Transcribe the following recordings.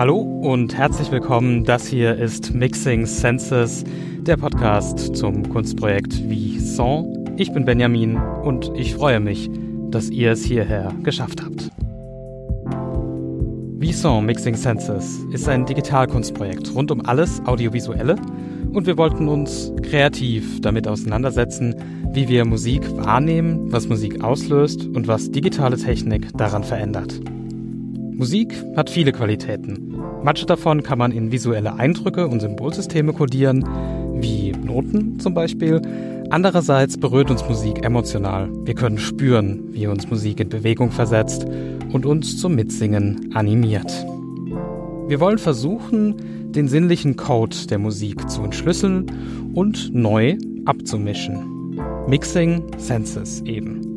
Hallo und herzlich willkommen. Das hier ist Mixing Senses, der Podcast zum Kunstprojekt Vison. Ich bin Benjamin und ich freue mich, dass ihr es hierher geschafft habt. Vison Mixing Senses ist ein Digitalkunstprojekt rund um alles Audiovisuelle und wir wollten uns kreativ damit auseinandersetzen, wie wir Musik wahrnehmen, was Musik auslöst und was digitale Technik daran verändert. Musik hat viele Qualitäten. Manche davon kann man in visuelle Eindrücke und Symbolsysteme kodieren, wie Noten zum Beispiel. Andererseits berührt uns Musik emotional. Wir können spüren, wie uns Musik in Bewegung versetzt und uns zum Mitsingen animiert. Wir wollen versuchen, den sinnlichen Code der Musik zu entschlüsseln und neu abzumischen. Mixing Senses eben.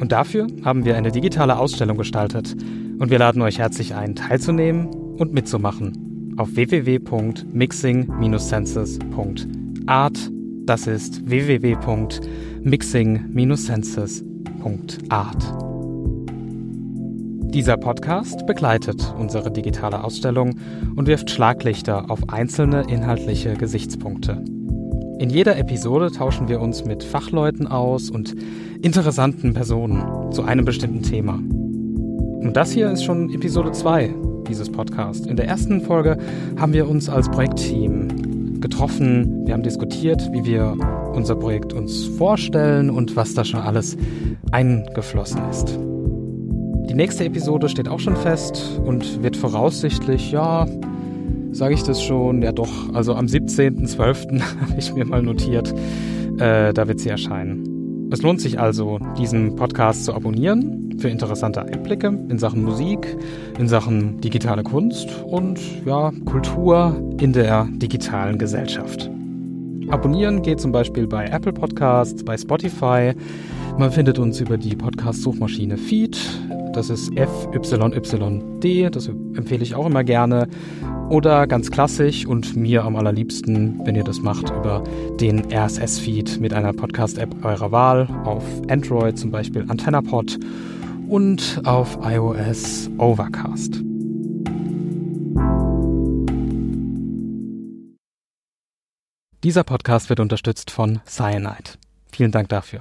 Und dafür haben wir eine digitale Ausstellung gestaltet, und wir laden euch herzlich ein, teilzunehmen und mitzumachen auf www.mixing-senses.art. Das ist www.mixing-senses.art. Dieser Podcast begleitet unsere digitale Ausstellung und wirft Schlaglichter auf einzelne inhaltliche Gesichtspunkte. In jeder Episode tauschen wir uns mit Fachleuten aus und interessanten Personen zu einem bestimmten Thema. Und das hier ist schon Episode 2 dieses Podcasts. In der ersten Folge haben wir uns als Projektteam getroffen. Wir haben diskutiert, wie wir unser Projekt uns vorstellen und was da schon alles eingeflossen ist. Die nächste Episode steht auch schon fest und wird voraussichtlich, ja, sage ich das schon, ja doch, also am 17.12. habe ich mir mal notiert, äh, da wird sie erscheinen. Es lohnt sich also, diesen Podcast zu abonnieren für interessante Einblicke in Sachen Musik, in Sachen digitale Kunst und ja, Kultur in der digitalen Gesellschaft. Abonnieren geht zum Beispiel bei Apple Podcasts, bei Spotify. Man findet uns über die Podcast-Suchmaschine Feed. Das ist FYYD, das empfehle ich auch immer gerne. Oder ganz klassisch und mir am allerliebsten, wenn ihr das macht, über den RSS-Feed mit einer Podcast-App eurer Wahl auf Android, zum Beispiel AntennaPod und auf iOS Overcast. Dieser Podcast wird unterstützt von Cyanide. Vielen Dank dafür.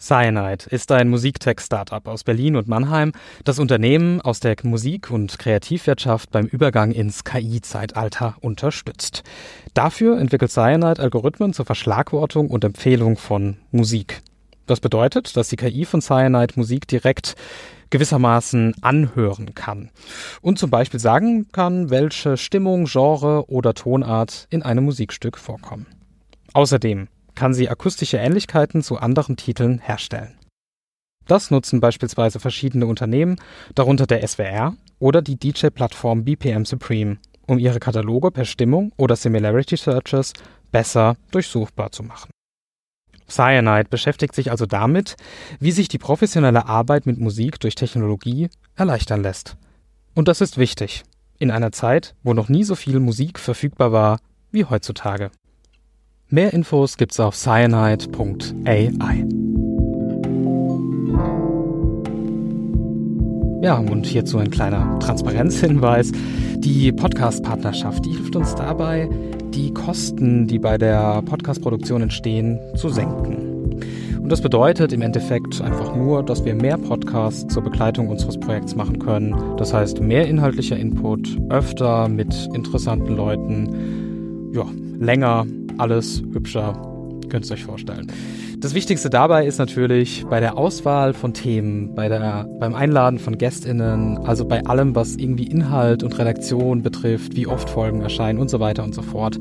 Cyanide ist ein Musiktech-Startup aus Berlin und Mannheim, das Unternehmen aus der Musik- und Kreativwirtschaft beim Übergang ins KI-Zeitalter unterstützt. Dafür entwickelt Cyanide Algorithmen zur Verschlagwortung und Empfehlung von Musik. Das bedeutet, dass die KI von Cyanide Musik direkt gewissermaßen anhören kann und zum Beispiel sagen kann, welche Stimmung, Genre oder Tonart in einem Musikstück vorkommen. Außerdem kann sie akustische Ähnlichkeiten zu anderen Titeln herstellen. Das nutzen beispielsweise verschiedene Unternehmen, darunter der SWR oder die DJ-Plattform BPM Supreme, um ihre Kataloge per Stimmung oder Similarity Searches besser durchsuchbar zu machen. Cyanide beschäftigt sich also damit, wie sich die professionelle Arbeit mit Musik durch Technologie erleichtern lässt. Und das ist wichtig, in einer Zeit, wo noch nie so viel Musik verfügbar war wie heutzutage. Mehr Infos gibt's auf cyanide.ai. Ja, und hierzu ein kleiner Transparenzhinweis. Die Podcast-Partnerschaft, die hilft uns dabei, die Kosten, die bei der Podcast-Produktion entstehen, zu senken. Und das bedeutet im Endeffekt einfach nur, dass wir mehr Podcasts zur Begleitung unseres Projekts machen können. Das heißt, mehr inhaltlicher Input, öfter mit interessanten Leuten, ja, länger, alles hübscher, könnt ihr euch vorstellen. Das Wichtigste dabei ist natürlich bei der Auswahl von Themen, bei der, beim Einladen von GästInnen, also bei allem, was irgendwie Inhalt und Redaktion betrifft, wie oft Folgen erscheinen und so weiter und so fort.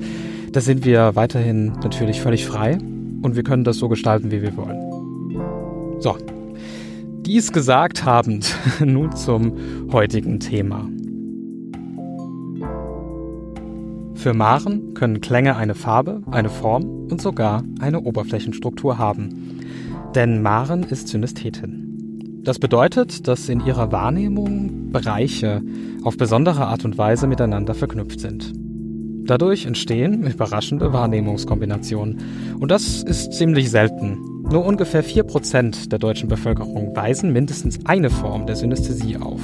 Da sind wir weiterhin natürlich völlig frei und wir können das so gestalten, wie wir wollen. So, dies gesagt habend, nun zum heutigen Thema. Für Maren können Klänge eine Farbe, eine Form und sogar eine Oberflächenstruktur haben. Denn Maren ist Synästhetin. Das bedeutet, dass in ihrer Wahrnehmung Bereiche auf besondere Art und Weise miteinander verknüpft sind. Dadurch entstehen überraschende Wahrnehmungskombinationen. Und das ist ziemlich selten. Nur ungefähr 4% der deutschen Bevölkerung weisen mindestens eine Form der Synästhesie auf.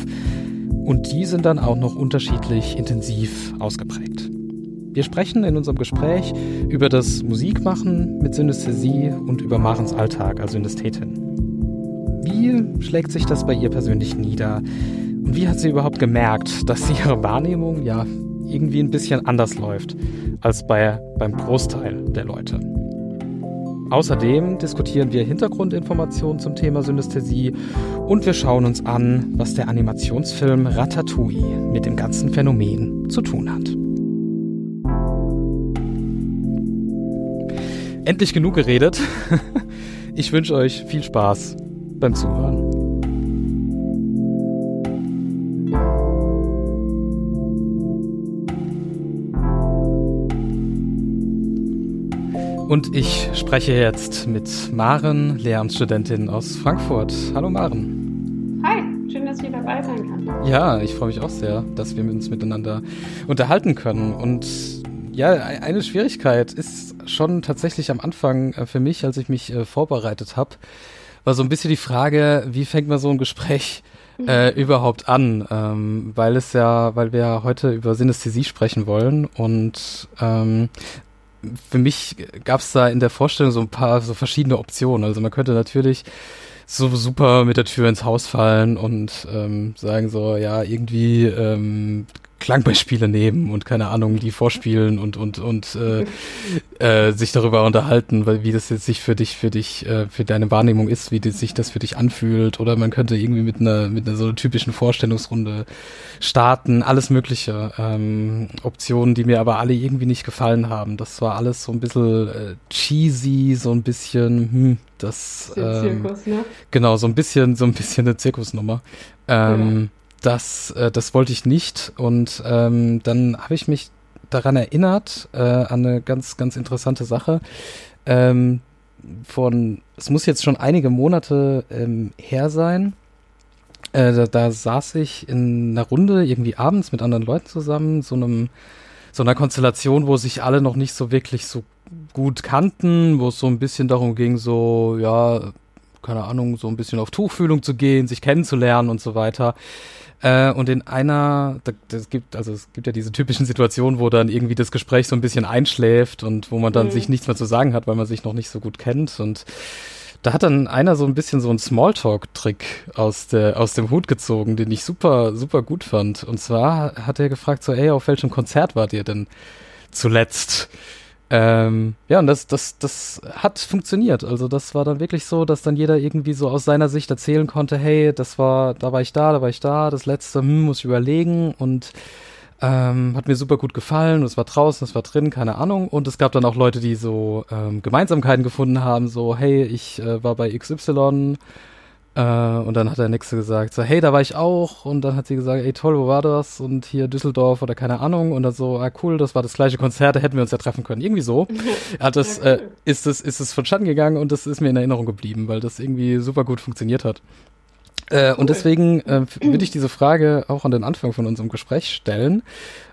Und die sind dann auch noch unterschiedlich intensiv ausgeprägt. Wir sprechen in unserem Gespräch über das Musikmachen mit Synästhesie und über Marens Alltag als Synästhetin. Wie schlägt sich das bei ihr persönlich nieder? Und wie hat sie überhaupt gemerkt, dass ihre Wahrnehmung ja irgendwie ein bisschen anders läuft als bei, beim Großteil der Leute? Außerdem diskutieren wir Hintergrundinformationen zum Thema Synästhesie und wir schauen uns an, was der Animationsfilm Ratatouille mit dem ganzen Phänomen zu tun hat. Endlich genug geredet. Ich wünsche euch viel Spaß beim Zuhören. Und ich spreche jetzt mit Maren, Lehramtsstudentin aus Frankfurt. Hallo Maren. Hi, schön, dass ich dabei sein kann. Ja, ich freue mich auch sehr, dass wir uns miteinander unterhalten können. Und ja, eine Schwierigkeit ist schon tatsächlich am Anfang äh, für mich, als ich mich äh, vorbereitet habe, war so ein bisschen die Frage, wie fängt man so ein Gespräch mhm. äh, überhaupt an? Ähm, weil es ja, weil wir ja heute über Synästhesie sprechen wollen und ähm, für mich gab es da in der Vorstellung so ein paar so verschiedene Optionen. Also man könnte natürlich so super mit der Tür ins Haus fallen und ähm, sagen so, ja, irgendwie ähm, Klangbeispiele nehmen und keine Ahnung, die vorspielen und und und äh, äh, sich darüber unterhalten, weil wie das jetzt sich für dich, für dich, äh, für deine Wahrnehmung ist, wie das, sich das für dich anfühlt. Oder man könnte irgendwie mit einer mit einer so einer typischen Vorstellungsrunde starten, alles mögliche. Ähm, Optionen, die mir aber alle irgendwie nicht gefallen haben. Das war alles so ein bisschen äh, cheesy, so ein bisschen, hm, das ähm, Zirkus, ne? genau, so ein bisschen, so ein bisschen eine Zirkusnummer. Ähm, ja das, äh, das wollte ich nicht. Und ähm, dann habe ich mich daran erinnert, äh, an eine ganz, ganz interessante Sache. Ähm, von, es muss jetzt schon einige Monate ähm, her sein. Äh, da, da saß ich in einer Runde irgendwie abends mit anderen Leuten zusammen, so einem, so einer Konstellation, wo sich alle noch nicht so wirklich so gut kannten, wo es so ein bisschen darum ging, so, ja, keine Ahnung, so ein bisschen auf Tuchfühlung zu gehen, sich kennenzulernen und so weiter. Äh, und in einer, das gibt, also es gibt ja diese typischen Situationen, wo dann irgendwie das Gespräch so ein bisschen einschläft und wo man dann mhm. sich nichts mehr zu sagen hat, weil man sich noch nicht so gut kennt. Und da hat dann einer so ein bisschen so einen Smalltalk-Trick aus, der, aus dem Hut gezogen, den ich super, super gut fand. Und zwar hat er gefragt so, ey, auf welchem Konzert wart ihr denn zuletzt? Ähm, ja, und das, das, das hat funktioniert. Also das war dann wirklich so, dass dann jeder irgendwie so aus seiner Sicht erzählen konnte, hey, das war, da war ich da, da war ich da, das letzte, hm, muss ich überlegen und ähm, hat mir super gut gefallen. Es war draußen, es war drin, keine Ahnung. Und es gab dann auch Leute, die so ähm, Gemeinsamkeiten gefunden haben, so, hey, ich äh, war bei XY äh, und dann hat der Nächste gesagt, so, hey, da war ich auch. Und dann hat sie gesagt, ey, toll, wo war das? Und hier Düsseldorf oder keine Ahnung. Und dann so, ah, cool, das war das gleiche Konzert, da hätten wir uns ja treffen können. Irgendwie so. hat das, äh, ist es, ist es vonstatten gegangen und das ist mir in Erinnerung geblieben, weil das irgendwie super gut funktioniert hat. Äh, cool. Und deswegen äh, würde ich diese Frage auch an den Anfang von unserem Gespräch stellen.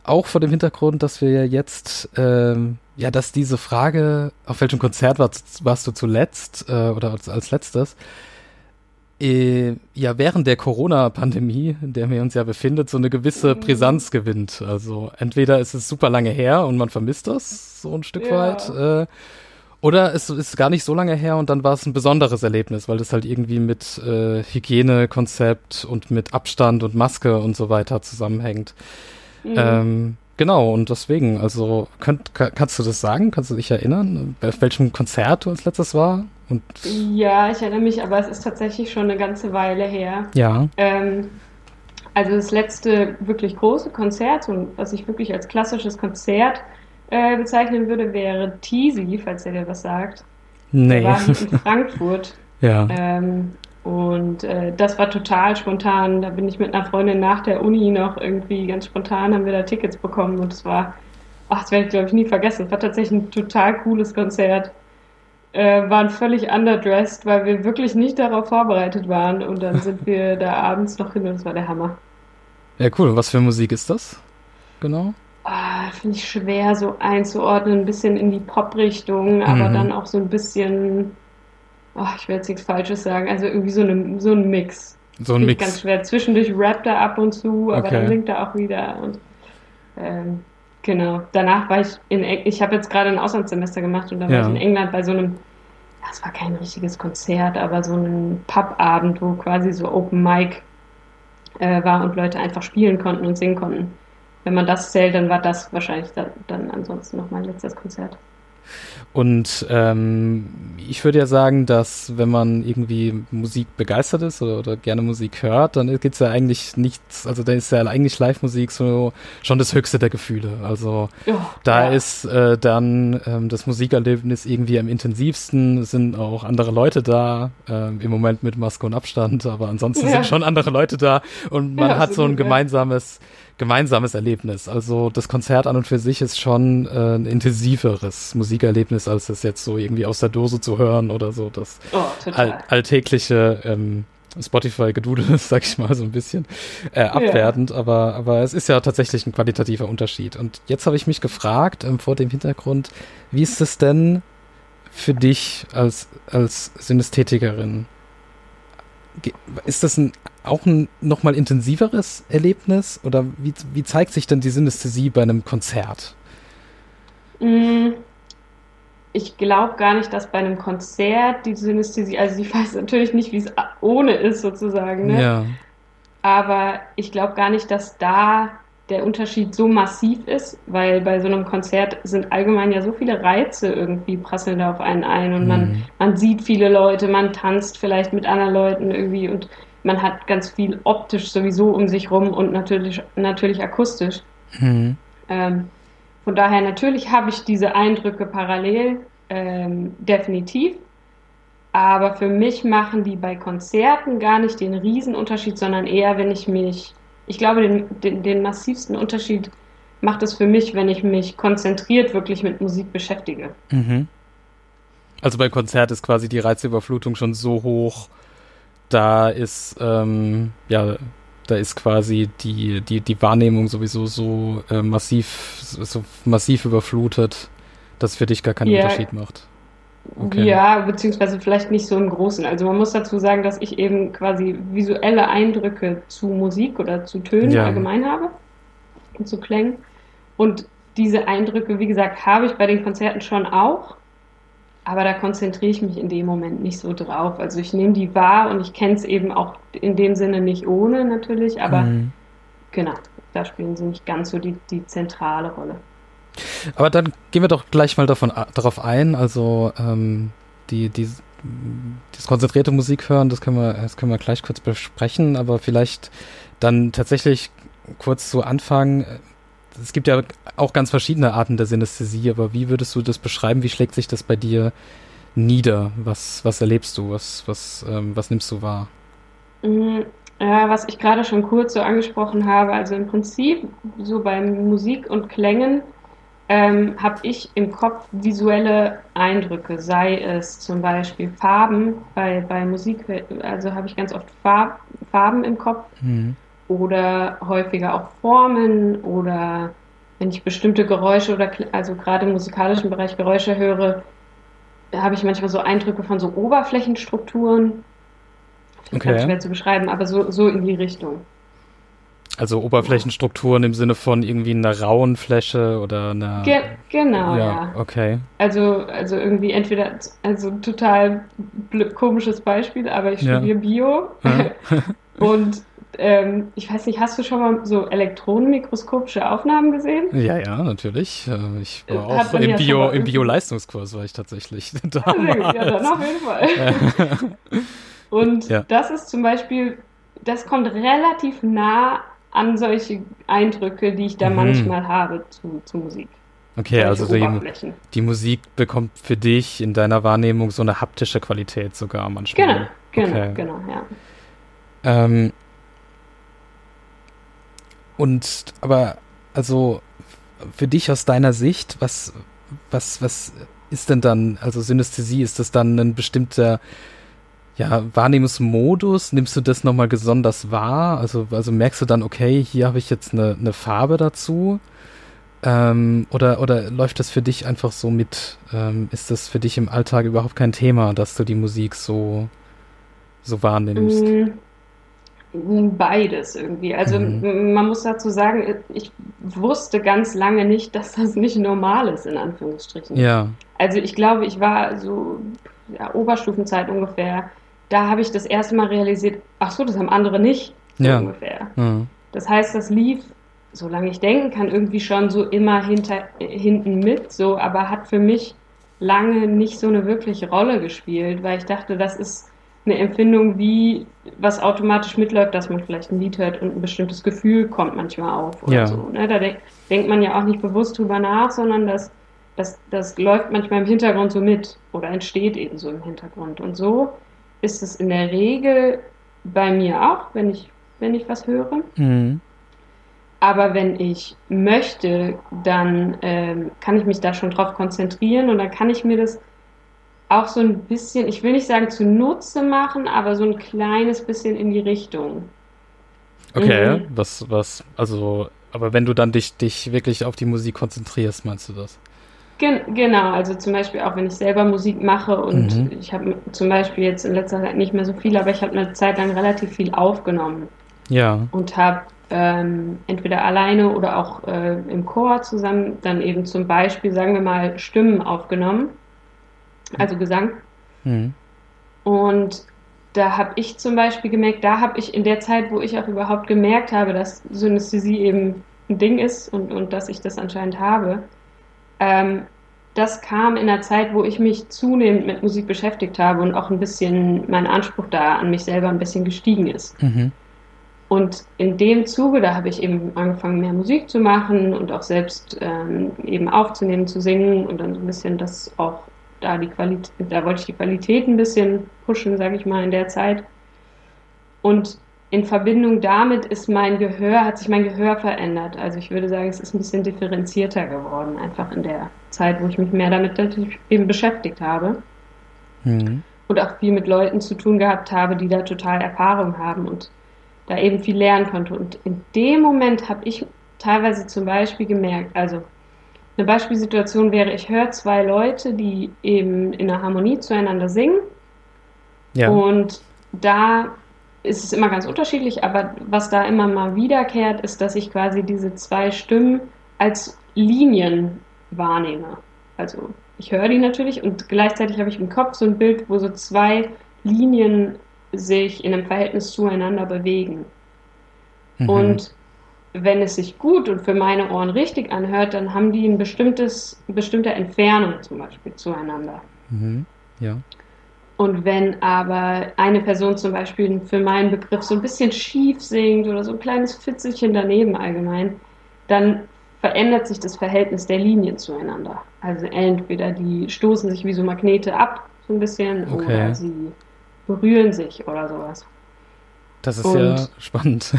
Auch vor dem Hintergrund, dass wir ja jetzt, ähm, ja, dass diese Frage, auf welchem Konzert warst, warst du zuletzt äh, oder als, als letztes, äh, ja während der Corona-Pandemie, in der wir uns ja befindet, so eine gewisse mhm. Brisanz gewinnt. Also entweder ist es super lange her und man vermisst das so ein Stück ja. weit, äh, oder es ist gar nicht so lange her und dann war es ein besonderes Erlebnis, weil das halt irgendwie mit äh, Hygienekonzept und mit Abstand und Maske und so weiter zusammenhängt. Mhm. Ähm, genau, und deswegen, also könnt, kannst du das sagen? Kannst du dich erinnern, bei welchem Konzert du als letztes war? Und ja, ich erinnere mich, aber es ist tatsächlich schon eine ganze Weile her. Ja. Ähm, also das letzte wirklich große Konzert, und was ich wirklich als klassisches Konzert äh, bezeichnen würde, wäre Teasy, falls er dir was sagt. Nee. Der war in Frankfurt. ja. Ähm, und äh, das war total spontan. Da bin ich mit einer Freundin nach der Uni noch irgendwie ganz spontan, haben wir da Tickets bekommen und es war, ach, das werde ich glaube ich nie vergessen. Es war tatsächlich ein total cooles Konzert äh, waren völlig underdressed, weil wir wirklich nicht darauf vorbereitet waren. Und dann sind wir da abends noch hin und das war der Hammer. Ja, cool. Und was für Musik ist das? Genau. Ah, Finde ich schwer so einzuordnen. Ein bisschen in die Pop-Richtung, aber mhm. dann auch so ein bisschen, oh, ich will jetzt nichts Falsches sagen, also irgendwie so, eine, so ein Mix. So ein Mix. Ganz schwer. Zwischendurch rappt er ab und zu, aber okay. dann singt er auch wieder. Und ähm, genau. Danach war ich in, ich habe jetzt gerade ein Auslandssemester gemacht und da war ich in England bei so einem, das war kein richtiges Konzert, aber so ein Pubabend, wo quasi so Open Mic äh, war und Leute einfach spielen konnten und singen konnten. Wenn man das zählt, dann war das wahrscheinlich dann, dann ansonsten noch mein letztes Konzert. Und ähm, ich würde ja sagen, dass wenn man irgendwie Musik begeistert ist oder, oder gerne Musik hört, dann gibt es ja eigentlich nichts, also da ist ja eigentlich Live-Musik so schon das höchste der Gefühle. Also oh, da ja. ist äh, dann ähm, das Musikerlebnis irgendwie am intensivsten, sind auch andere Leute da, äh, im Moment mit Maske und Abstand, aber ansonsten ja. sind schon andere Leute da und man ja, hat so ein gemeinsames gemeinsames Erlebnis. Also das Konzert an und für sich ist schon äh, ein intensiveres Musikerlebnis, als es jetzt so irgendwie aus der Dose zu hören oder so das oh, all alltägliche ähm, Spotify-Gedudel sag ich mal, so ein bisschen äh, abwertend, ja. aber, aber es ist ja tatsächlich ein qualitativer Unterschied. Und jetzt habe ich mich gefragt, ähm, vor dem Hintergrund, wie ist es denn für dich als, als Synästhetikerin? Ist das ein auch ein nochmal intensiveres Erlebnis? Oder wie, wie zeigt sich denn die Synästhesie bei einem Konzert? Mm, ich glaube gar nicht, dass bei einem Konzert die Synästhesie, also ich weiß natürlich nicht, wie es ohne ist sozusagen, ne? Ja. Aber ich glaube gar nicht, dass da der Unterschied so massiv ist, weil bei so einem Konzert sind allgemein ja so viele Reize irgendwie prasseln da auf einen ein und mhm. man, man sieht viele Leute, man tanzt vielleicht mit anderen Leuten irgendwie und man hat ganz viel optisch sowieso um sich rum und natürlich, natürlich akustisch. Mhm. Ähm, von daher natürlich habe ich diese Eindrücke parallel, ähm, definitiv. Aber für mich machen die bei Konzerten gar nicht den Riesenunterschied, sondern eher, wenn ich mich, ich glaube, den, den, den massivsten Unterschied macht es für mich, wenn ich mich konzentriert wirklich mit Musik beschäftige. Mhm. Also bei Konzert ist quasi die Reizüberflutung schon so hoch, da ist, ähm, ja, da ist quasi die, die, die Wahrnehmung sowieso so äh, massiv, so massiv überflutet, dass es für dich gar keinen yeah. Unterschied macht. Okay. Ja, beziehungsweise vielleicht nicht so im Großen. Also man muss dazu sagen, dass ich eben quasi visuelle Eindrücke zu Musik oder zu Tönen ja. allgemein habe und zu Klängen. Und diese Eindrücke, wie gesagt, habe ich bei den Konzerten schon auch. Aber da konzentriere ich mich in dem Moment nicht so drauf. Also ich nehme die wahr und ich kenne es eben auch in dem Sinne nicht ohne natürlich, aber mhm. genau, da spielen sie nicht ganz so die, die zentrale Rolle. Aber dann gehen wir doch gleich mal davon, darauf ein. Also ähm, die, die, das konzentrierte Musik hören, das können wir, das können wir gleich kurz besprechen, aber vielleicht dann tatsächlich kurz zu Anfang es gibt ja auch ganz verschiedene Arten der Synästhesie, aber wie würdest du das beschreiben? Wie schlägt sich das bei dir nieder? Was, was erlebst du? Was, was, ähm, was nimmst du wahr? Mhm. Ja, was ich gerade schon kurz so angesprochen habe, also im Prinzip so bei Musik und Klängen ähm, habe ich im Kopf visuelle Eindrücke, sei es zum Beispiel Farben, bei, bei Musik, also habe ich ganz oft Farb, Farben im Kopf. Mhm oder häufiger auch Formen oder wenn ich bestimmte Geräusche oder also gerade im musikalischen Bereich Geräusche höre, habe ich manchmal so Eindrücke von so Oberflächenstrukturen. Okay. Schwer zu beschreiben, aber so, so in die Richtung. Also Oberflächenstrukturen im Sinne von irgendwie einer rauen Fläche oder einer. Ge genau, ja, ja. Okay. Also, also irgendwie entweder, also total komisches Beispiel, aber ich studiere ja. Bio. und ähm, ich weiß nicht, hast du schon mal so elektronenmikroskopische Aufnahmen gesehen? Ja, ja, natürlich. Äh, ich war auch im, ja Bio, im Bio-Leistungskurs war ich tatsächlich. Damals. Ja, dann auf jeden Fall. Und ja. das ist zum Beispiel, das kommt relativ nah an solche Eindrücke, die ich da mhm. manchmal habe zu, zu Musik. Okay, also die, die, Musik bekommt für dich in deiner Wahrnehmung so eine haptische Qualität sogar manchmal. Genau, genau, okay. genau, ja. Ähm, und aber also für dich aus deiner Sicht, was was was ist denn dann also Synästhesie ist das dann ein bestimmter ja, Wahrnehmungsmodus, nimmst du das nochmal besonders wahr? Also, also merkst du dann, okay, hier habe ich jetzt eine, eine Farbe dazu? Ähm, oder, oder läuft das für dich einfach so mit? Ähm, ist das für dich im Alltag überhaupt kein Thema, dass du die Musik so, so wahrnimmst? Mm, Beides irgendwie. Also mhm. man muss dazu sagen, ich wusste ganz lange nicht, dass das nicht normal ist, in Anführungsstrichen. Ja. Also ich glaube, ich war so ja, Oberstufenzeit ungefähr. Da habe ich das erste Mal realisiert, ach so, das haben andere nicht. So ja. ungefähr. Mhm. Das heißt, das lief, solange ich denken kann, irgendwie schon so immer hinter, hinten mit, so, aber hat für mich lange nicht so eine wirkliche Rolle gespielt, weil ich dachte, das ist eine Empfindung, wie was automatisch mitläuft, dass man vielleicht ein Lied hört und ein bestimmtes Gefühl kommt manchmal auf oder ja. so. Ne? Da de denkt man ja auch nicht bewusst drüber nach, sondern das, das, das läuft manchmal im Hintergrund so mit oder entsteht eben so im Hintergrund. Und so ist es in der Regel bei mir auch, wenn ich, wenn ich was höre. Mhm. Aber wenn ich möchte, dann ähm, kann ich mich da schon drauf konzentrieren und dann kann ich mir das auch so ein bisschen, ich will nicht sagen zunutze machen, aber so ein kleines bisschen in die Richtung. Okay, mhm. was, was, also, aber wenn du dann dich, dich wirklich auf die Musik konzentrierst, meinst du das? Gen genau, also zum Beispiel auch wenn ich selber Musik mache und mhm. ich habe zum Beispiel jetzt in letzter Zeit nicht mehr so viel, aber ich habe eine Zeit lang relativ viel aufgenommen. Ja. Und habe ähm, entweder alleine oder auch äh, im Chor zusammen dann eben zum Beispiel, sagen wir mal, Stimmen aufgenommen also Gesang. Mhm. Und da habe ich zum Beispiel gemerkt, da habe ich in der Zeit, wo ich auch überhaupt gemerkt habe, dass Synästhesie eben ein Ding ist und, und dass ich das anscheinend habe, ähm, das kam in der Zeit, wo ich mich zunehmend mit Musik beschäftigt habe und auch ein bisschen mein Anspruch da an mich selber ein bisschen gestiegen ist. Mhm. Und in dem Zuge, da habe ich eben angefangen, mehr Musik zu machen und auch selbst ähm, eben aufzunehmen, zu singen und dann so ein bisschen das auch da die Qualität, da wollte ich die Qualität ein bisschen pushen, sage ich mal, in der Zeit. Und in Verbindung damit ist mein Gehör, hat sich mein Gehör verändert. Also ich würde sagen, es ist ein bisschen differenzierter geworden, einfach in der Zeit, wo ich mich mehr damit eben beschäftigt habe. Mhm. Und auch viel mit Leuten zu tun gehabt habe, die da total Erfahrung haben und da eben viel lernen konnte. Und in dem Moment habe ich teilweise zum Beispiel gemerkt, also eine Beispielsituation wäre, ich höre zwei Leute, die eben in einer Harmonie zueinander singen. Ja. Und da ist es immer ganz unterschiedlich, aber was da immer mal wiederkehrt, ist, dass ich quasi diese zwei Stimmen als Linien wahrnehme. Also ich höre die natürlich und gleichzeitig habe ich im Kopf so ein Bild, wo so zwei Linien sich in einem Verhältnis zueinander bewegen. Mhm. Und wenn es sich gut und für meine Ohren richtig anhört, dann haben die ein bestimmtes, eine bestimmte Entfernung zum Beispiel zueinander. Mhm. Ja. Und wenn aber eine Person zum Beispiel für meinen Begriff so ein bisschen schief singt oder so ein kleines Fitzelchen daneben allgemein, dann verändert sich das Verhältnis der Linien zueinander. Also entweder die stoßen sich wie so Magnete ab, so ein bisschen, okay. oder sie berühren sich oder sowas. Das ist und, ja spannend.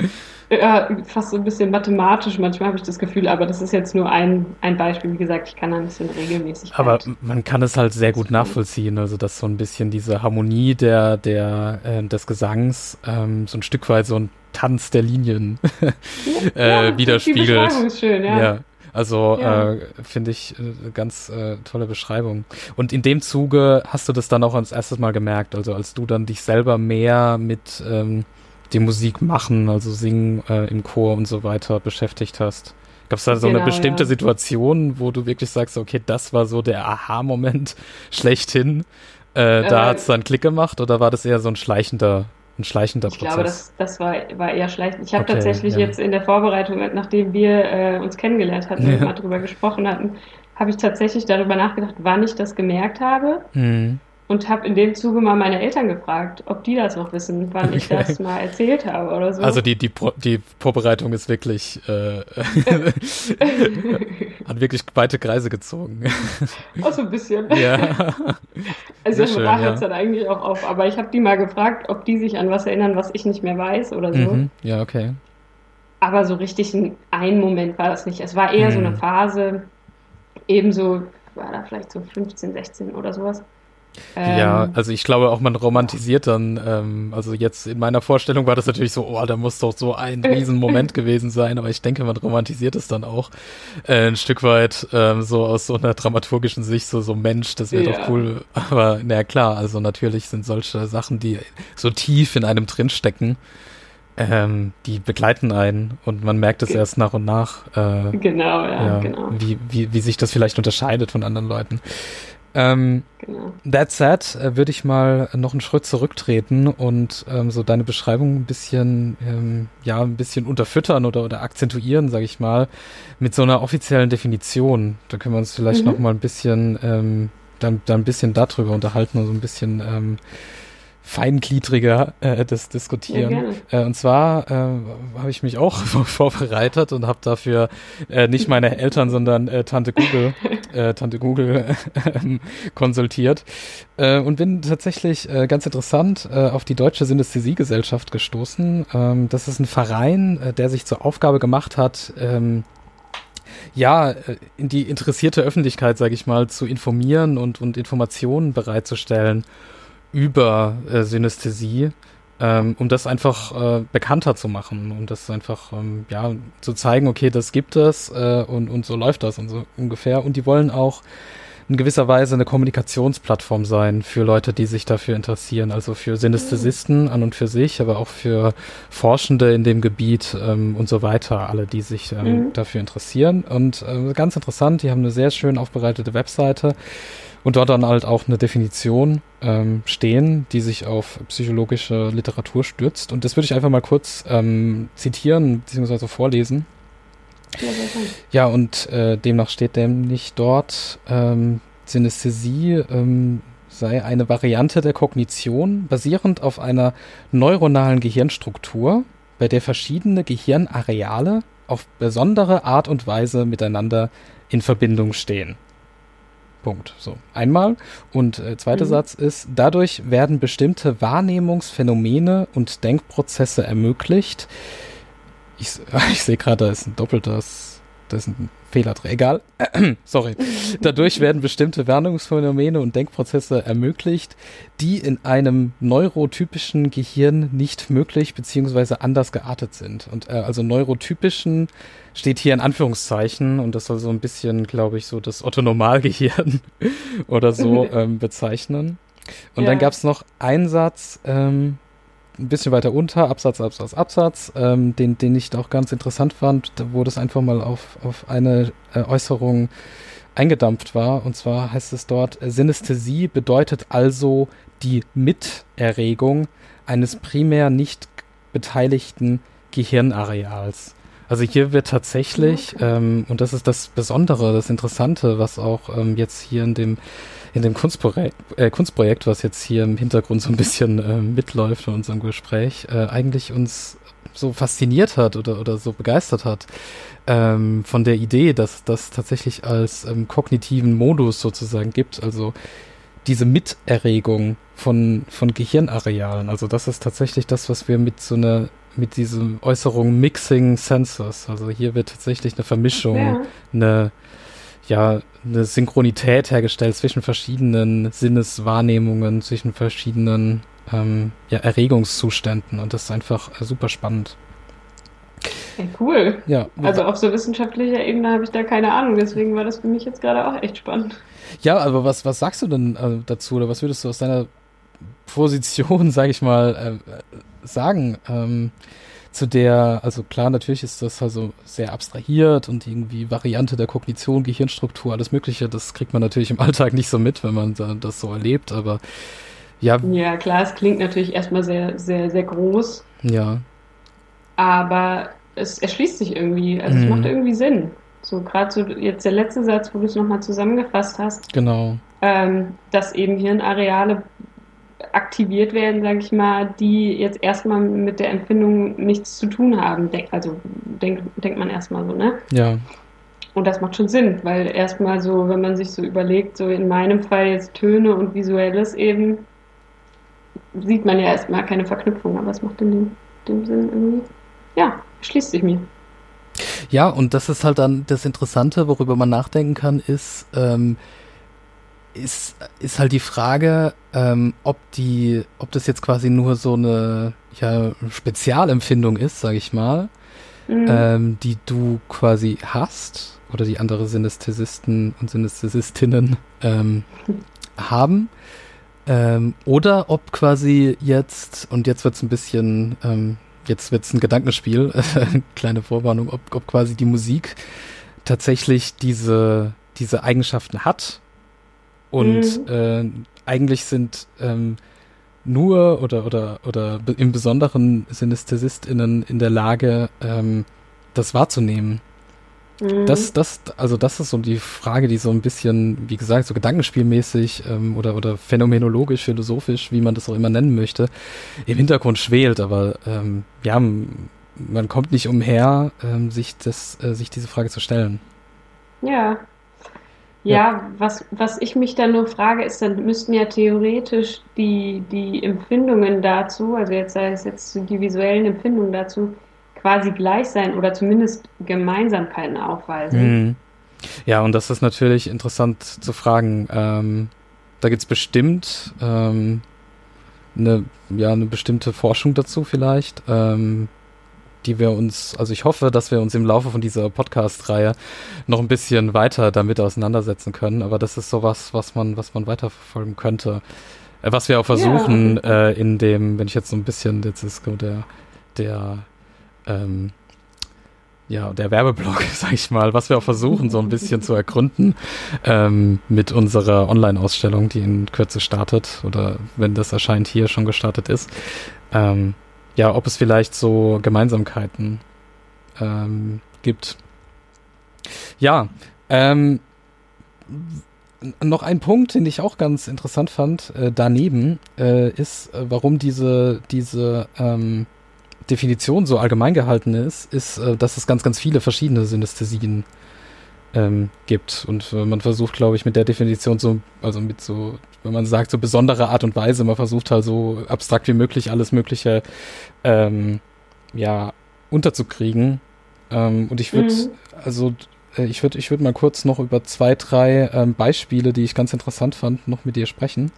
ja, fast so ein bisschen mathematisch manchmal habe ich das Gefühl, aber das ist jetzt nur ein, ein Beispiel. Wie gesagt, ich kann da ein bisschen regelmäßig. Aber man kann es halt sehr gut nachvollziehen, also dass so ein bisschen diese Harmonie der, der, äh, des Gesangs ähm, so ein Stück weit so ein Tanz der Linien äh, ja, widerspiegelt. Die ist schön, ja. ja. Also ja. äh, finde ich äh, ganz äh, tolle Beschreibung. Und in dem Zuge hast du das dann auch als erstes Mal gemerkt, also als du dann dich selber mehr mit ähm, die Musik machen, also singen äh, im Chor und so weiter beschäftigt hast. Gab es da so genau, eine bestimmte ja. Situation, wo du wirklich sagst, okay, das war so der Aha-Moment schlechthin? Äh, da äh, hat es dann Klick gemacht oder war das eher so ein schleichender, ein schleichender ich Prozess? Ich glaube, das, das war, war eher schleichend. Ich habe okay, tatsächlich ja. jetzt in der Vorbereitung, nachdem wir äh, uns kennengelernt hatten ja. und mal drüber gesprochen hatten, habe ich tatsächlich darüber nachgedacht, wann ich das gemerkt habe. Mhm und habe in dem Zuge mal meine Eltern gefragt, ob die das noch wissen, wann okay. ich das mal erzählt habe oder so. Also die, die, die Vorbereitung ist wirklich, äh, hat wirklich weite Kreise gezogen. Auch so ein bisschen. Ja. Also schön, da hört es ja. dann eigentlich auch auf. Aber ich habe die mal gefragt, ob die sich an was erinnern, was ich nicht mehr weiß oder so. Mhm. Ja, okay. Aber so richtig ein, ein Moment war das nicht. Es war eher mhm. so eine Phase, ebenso, war da vielleicht so 15, 16 oder sowas ja, also ich glaube auch, man romantisiert dann, ähm, also jetzt in meiner Vorstellung war das natürlich so, oh, da muss doch so ein Riesenmoment gewesen sein, aber ich denke, man romantisiert es dann auch äh, ein Stück weit ähm, so aus so einer dramaturgischen Sicht, so, so Mensch, das wäre ja. doch cool. Aber na klar, also natürlich sind solche Sachen, die so tief in einem drinstecken, ähm, die begleiten einen und man merkt es Ge erst nach und nach. Äh, genau, ja, ja, genau. Wie, wie, wie sich das vielleicht unterscheidet von anderen Leuten. Ähm, genau. That said, äh, würde ich mal noch einen Schritt zurücktreten und ähm, so deine Beschreibung ein bisschen, ähm, ja, ein bisschen unterfüttern oder, oder akzentuieren, sage ich mal, mit so einer offiziellen Definition. Da können wir uns vielleicht mhm. noch mal ein bisschen, ähm, dann, dann ein bisschen darüber unterhalten und so ein bisschen ähm, feingliedriger äh, das diskutieren. Ja, äh, und zwar äh, habe ich mich auch vorbereitet und habe dafür äh, nicht meine Eltern, sondern äh, Tante Google, äh, Tante Google äh, konsultiert äh, und bin tatsächlich äh, ganz interessant äh, auf die Deutsche Synästhesiegesellschaft gestoßen. Ähm, das ist ein Verein, äh, der sich zur Aufgabe gemacht hat, ähm, ja, äh, in die interessierte Öffentlichkeit, sage ich mal, zu informieren und, und Informationen bereitzustellen über äh, Synästhesie, ähm, um das einfach äh, bekannter zu machen, um das einfach ähm, ja zu zeigen, okay, das gibt es äh, und, und so läuft das und so ungefähr. Und die wollen auch in gewisser Weise eine Kommunikationsplattform sein für Leute, die sich dafür interessieren, also für Synästhesisten an und für sich, aber auch für Forschende in dem Gebiet ähm, und so weiter, alle, die sich ähm, mhm. dafür interessieren. Und äh, ganz interessant, die haben eine sehr schön aufbereitete Webseite und dort dann halt auch eine Definition ähm, stehen, die sich auf psychologische Literatur stürzt. Und das würde ich einfach mal kurz ähm, zitieren bzw. vorlesen. Ja, ja und äh, demnach steht nämlich dort, ähm, Synästhesie ähm, sei eine Variante der Kognition basierend auf einer neuronalen Gehirnstruktur, bei der verschiedene Gehirnareale auf besondere Art und Weise miteinander in Verbindung stehen. Punkt. So, einmal. Und äh, zweiter mhm. Satz ist, dadurch werden bestimmte Wahrnehmungsphänomene und Denkprozesse ermöglicht. Ich, ich sehe gerade, da ist ein doppeltes, da ist ein Fehler drin. Egal. Sorry. Dadurch werden bestimmte Wahrnehmungsphänomene und Denkprozesse ermöglicht, die in einem neurotypischen Gehirn nicht möglich bzw. anders geartet sind. Und äh, also neurotypischen steht hier in Anführungszeichen und das soll so ein bisschen, glaube ich, so das Otto-Normalgehirn oder so ähm, bezeichnen. Und ja. dann gab es noch einen Satz, ähm, ein bisschen weiter unter, Absatz, Absatz, Absatz, ähm, den, den ich auch ganz interessant fand, wo das einfach mal auf, auf eine äh, Äußerung eingedampft war. Und zwar heißt es dort, Synästhesie bedeutet also die Miterregung eines primär nicht beteiligten Gehirnareals. Also hier wird tatsächlich, ähm, und das ist das Besondere, das Interessante, was auch ähm, jetzt hier in dem in dem Kunstprojekt, äh, Kunstprojekt, was jetzt hier im Hintergrund so ein bisschen äh, mitläuft in unserem Gespräch, äh, eigentlich uns so fasziniert hat oder, oder so begeistert hat ähm, von der Idee, dass das tatsächlich als ähm, kognitiven Modus sozusagen gibt, also diese Miterregung von, von Gehirnarealen. Also das ist tatsächlich das, was wir mit so einer mit diesem Äußerung Mixing Sensors. Also hier wird tatsächlich eine Vermischung, ja. eine, ja, eine Synchronität hergestellt zwischen verschiedenen Sinneswahrnehmungen, zwischen verschiedenen ähm, ja, Erregungszuständen und das ist einfach äh, super spannend. Hey, cool. Ja. Also auf so wissenschaftlicher Ebene habe ich da keine Ahnung, deswegen war das für mich jetzt gerade auch echt spannend. Ja, aber was, was sagst du denn äh, dazu oder was würdest du aus deiner Position, sage ich mal, äh, sagen? Ähm, zu der, also klar, natürlich ist das also sehr abstrahiert und irgendwie Variante der Kognition, Gehirnstruktur, alles Mögliche, das kriegt man natürlich im Alltag nicht so mit, wenn man da, das so erlebt, aber ja. Ja, klar, es klingt natürlich erstmal sehr, sehr, sehr groß. Ja. Aber es erschließt sich irgendwie, also mhm. es macht irgendwie Sinn. So gerade so jetzt der letzte Satz, wo du es nochmal zusammengefasst hast. Genau. Ähm, dass eben Hirnareale aktiviert werden, sage ich mal, die jetzt erstmal mit der Empfindung nichts zu tun haben. also denkt, denkt man erstmal so, ne? Ja. Und das macht schon Sinn, weil erstmal so, wenn man sich so überlegt, so in meinem Fall jetzt Töne und Visuelles eben, sieht man ja erstmal keine Verknüpfung, aber es macht in dem, dem Sinn irgendwie, ja, schließt sich mir. Ja, und das ist halt dann das Interessante, worüber man nachdenken kann, ist, ähm, ist, ist halt die Frage, ähm, ob die, ob das jetzt quasi nur so eine ja, Spezialempfindung ist, sag ich mal, mhm. ähm, die du quasi hast oder die andere Synästhesisten und Synästhesistinnen ähm, haben. Ähm, oder ob quasi jetzt, und jetzt wird's ein bisschen, ähm, jetzt wird's ein Gedankenspiel, kleine Vorwarnung, ob, ob quasi die Musik tatsächlich diese, diese Eigenschaften hat und mhm. äh, eigentlich sind ähm, nur oder oder oder im Besonderen SynästhesistInnen in der Lage, ähm, das wahrzunehmen. Mhm. Das, das, also das ist so die Frage, die so ein bisschen, wie gesagt, so gedankenspielmäßig ähm, oder oder phänomenologisch, philosophisch, wie man das auch immer nennen möchte, im Hintergrund schwelt. Aber ähm, ja, man kommt nicht umher, ähm, sich das, äh, sich diese Frage zu stellen. Ja, ja, was, was ich mich dann nur frage, ist, dann müssten ja theoretisch die, die Empfindungen dazu, also jetzt sei es jetzt die visuellen Empfindungen dazu, quasi gleich sein oder zumindest Gemeinsamkeiten aufweisen. Mhm. Ja, und das ist natürlich interessant zu fragen. Ähm, da gibt es bestimmt ähm, eine, ja, eine bestimmte Forschung dazu vielleicht. Ähm, die wir uns, also ich hoffe, dass wir uns im Laufe von dieser Podcast-Reihe noch ein bisschen weiter damit auseinandersetzen können. Aber das ist sowas, was man, was man weiterverfolgen könnte. Äh, was wir auch versuchen, ja. äh, in dem, wenn ich jetzt so ein bisschen, jetzt ist der, der, ähm, ja, der Werbeblock, sag ich mal, was wir auch versuchen, so ein bisschen zu ergründen ähm, mit unserer Online-Ausstellung, die in Kürze startet oder wenn das erscheint hier schon gestartet ist. Ähm, ja, ob es vielleicht so Gemeinsamkeiten ähm, gibt. Ja, ähm, noch ein Punkt, den ich auch ganz interessant fand, äh, daneben, äh, ist, äh, warum diese, diese ähm, Definition so allgemein gehalten ist, ist, äh, dass es ganz, ganz viele verschiedene Synästhesien ähm, gibt. Und äh, man versucht, glaube ich, mit der Definition so, also mit so, wenn man sagt, so besondere Art und Weise, man versucht halt so abstrakt wie möglich alles Mögliche, ähm, ja, unterzukriegen. Ähm, und ich würde, mhm. also äh, ich würde, ich würde mal kurz noch über zwei, drei ähm, Beispiele, die ich ganz interessant fand, noch mit dir sprechen.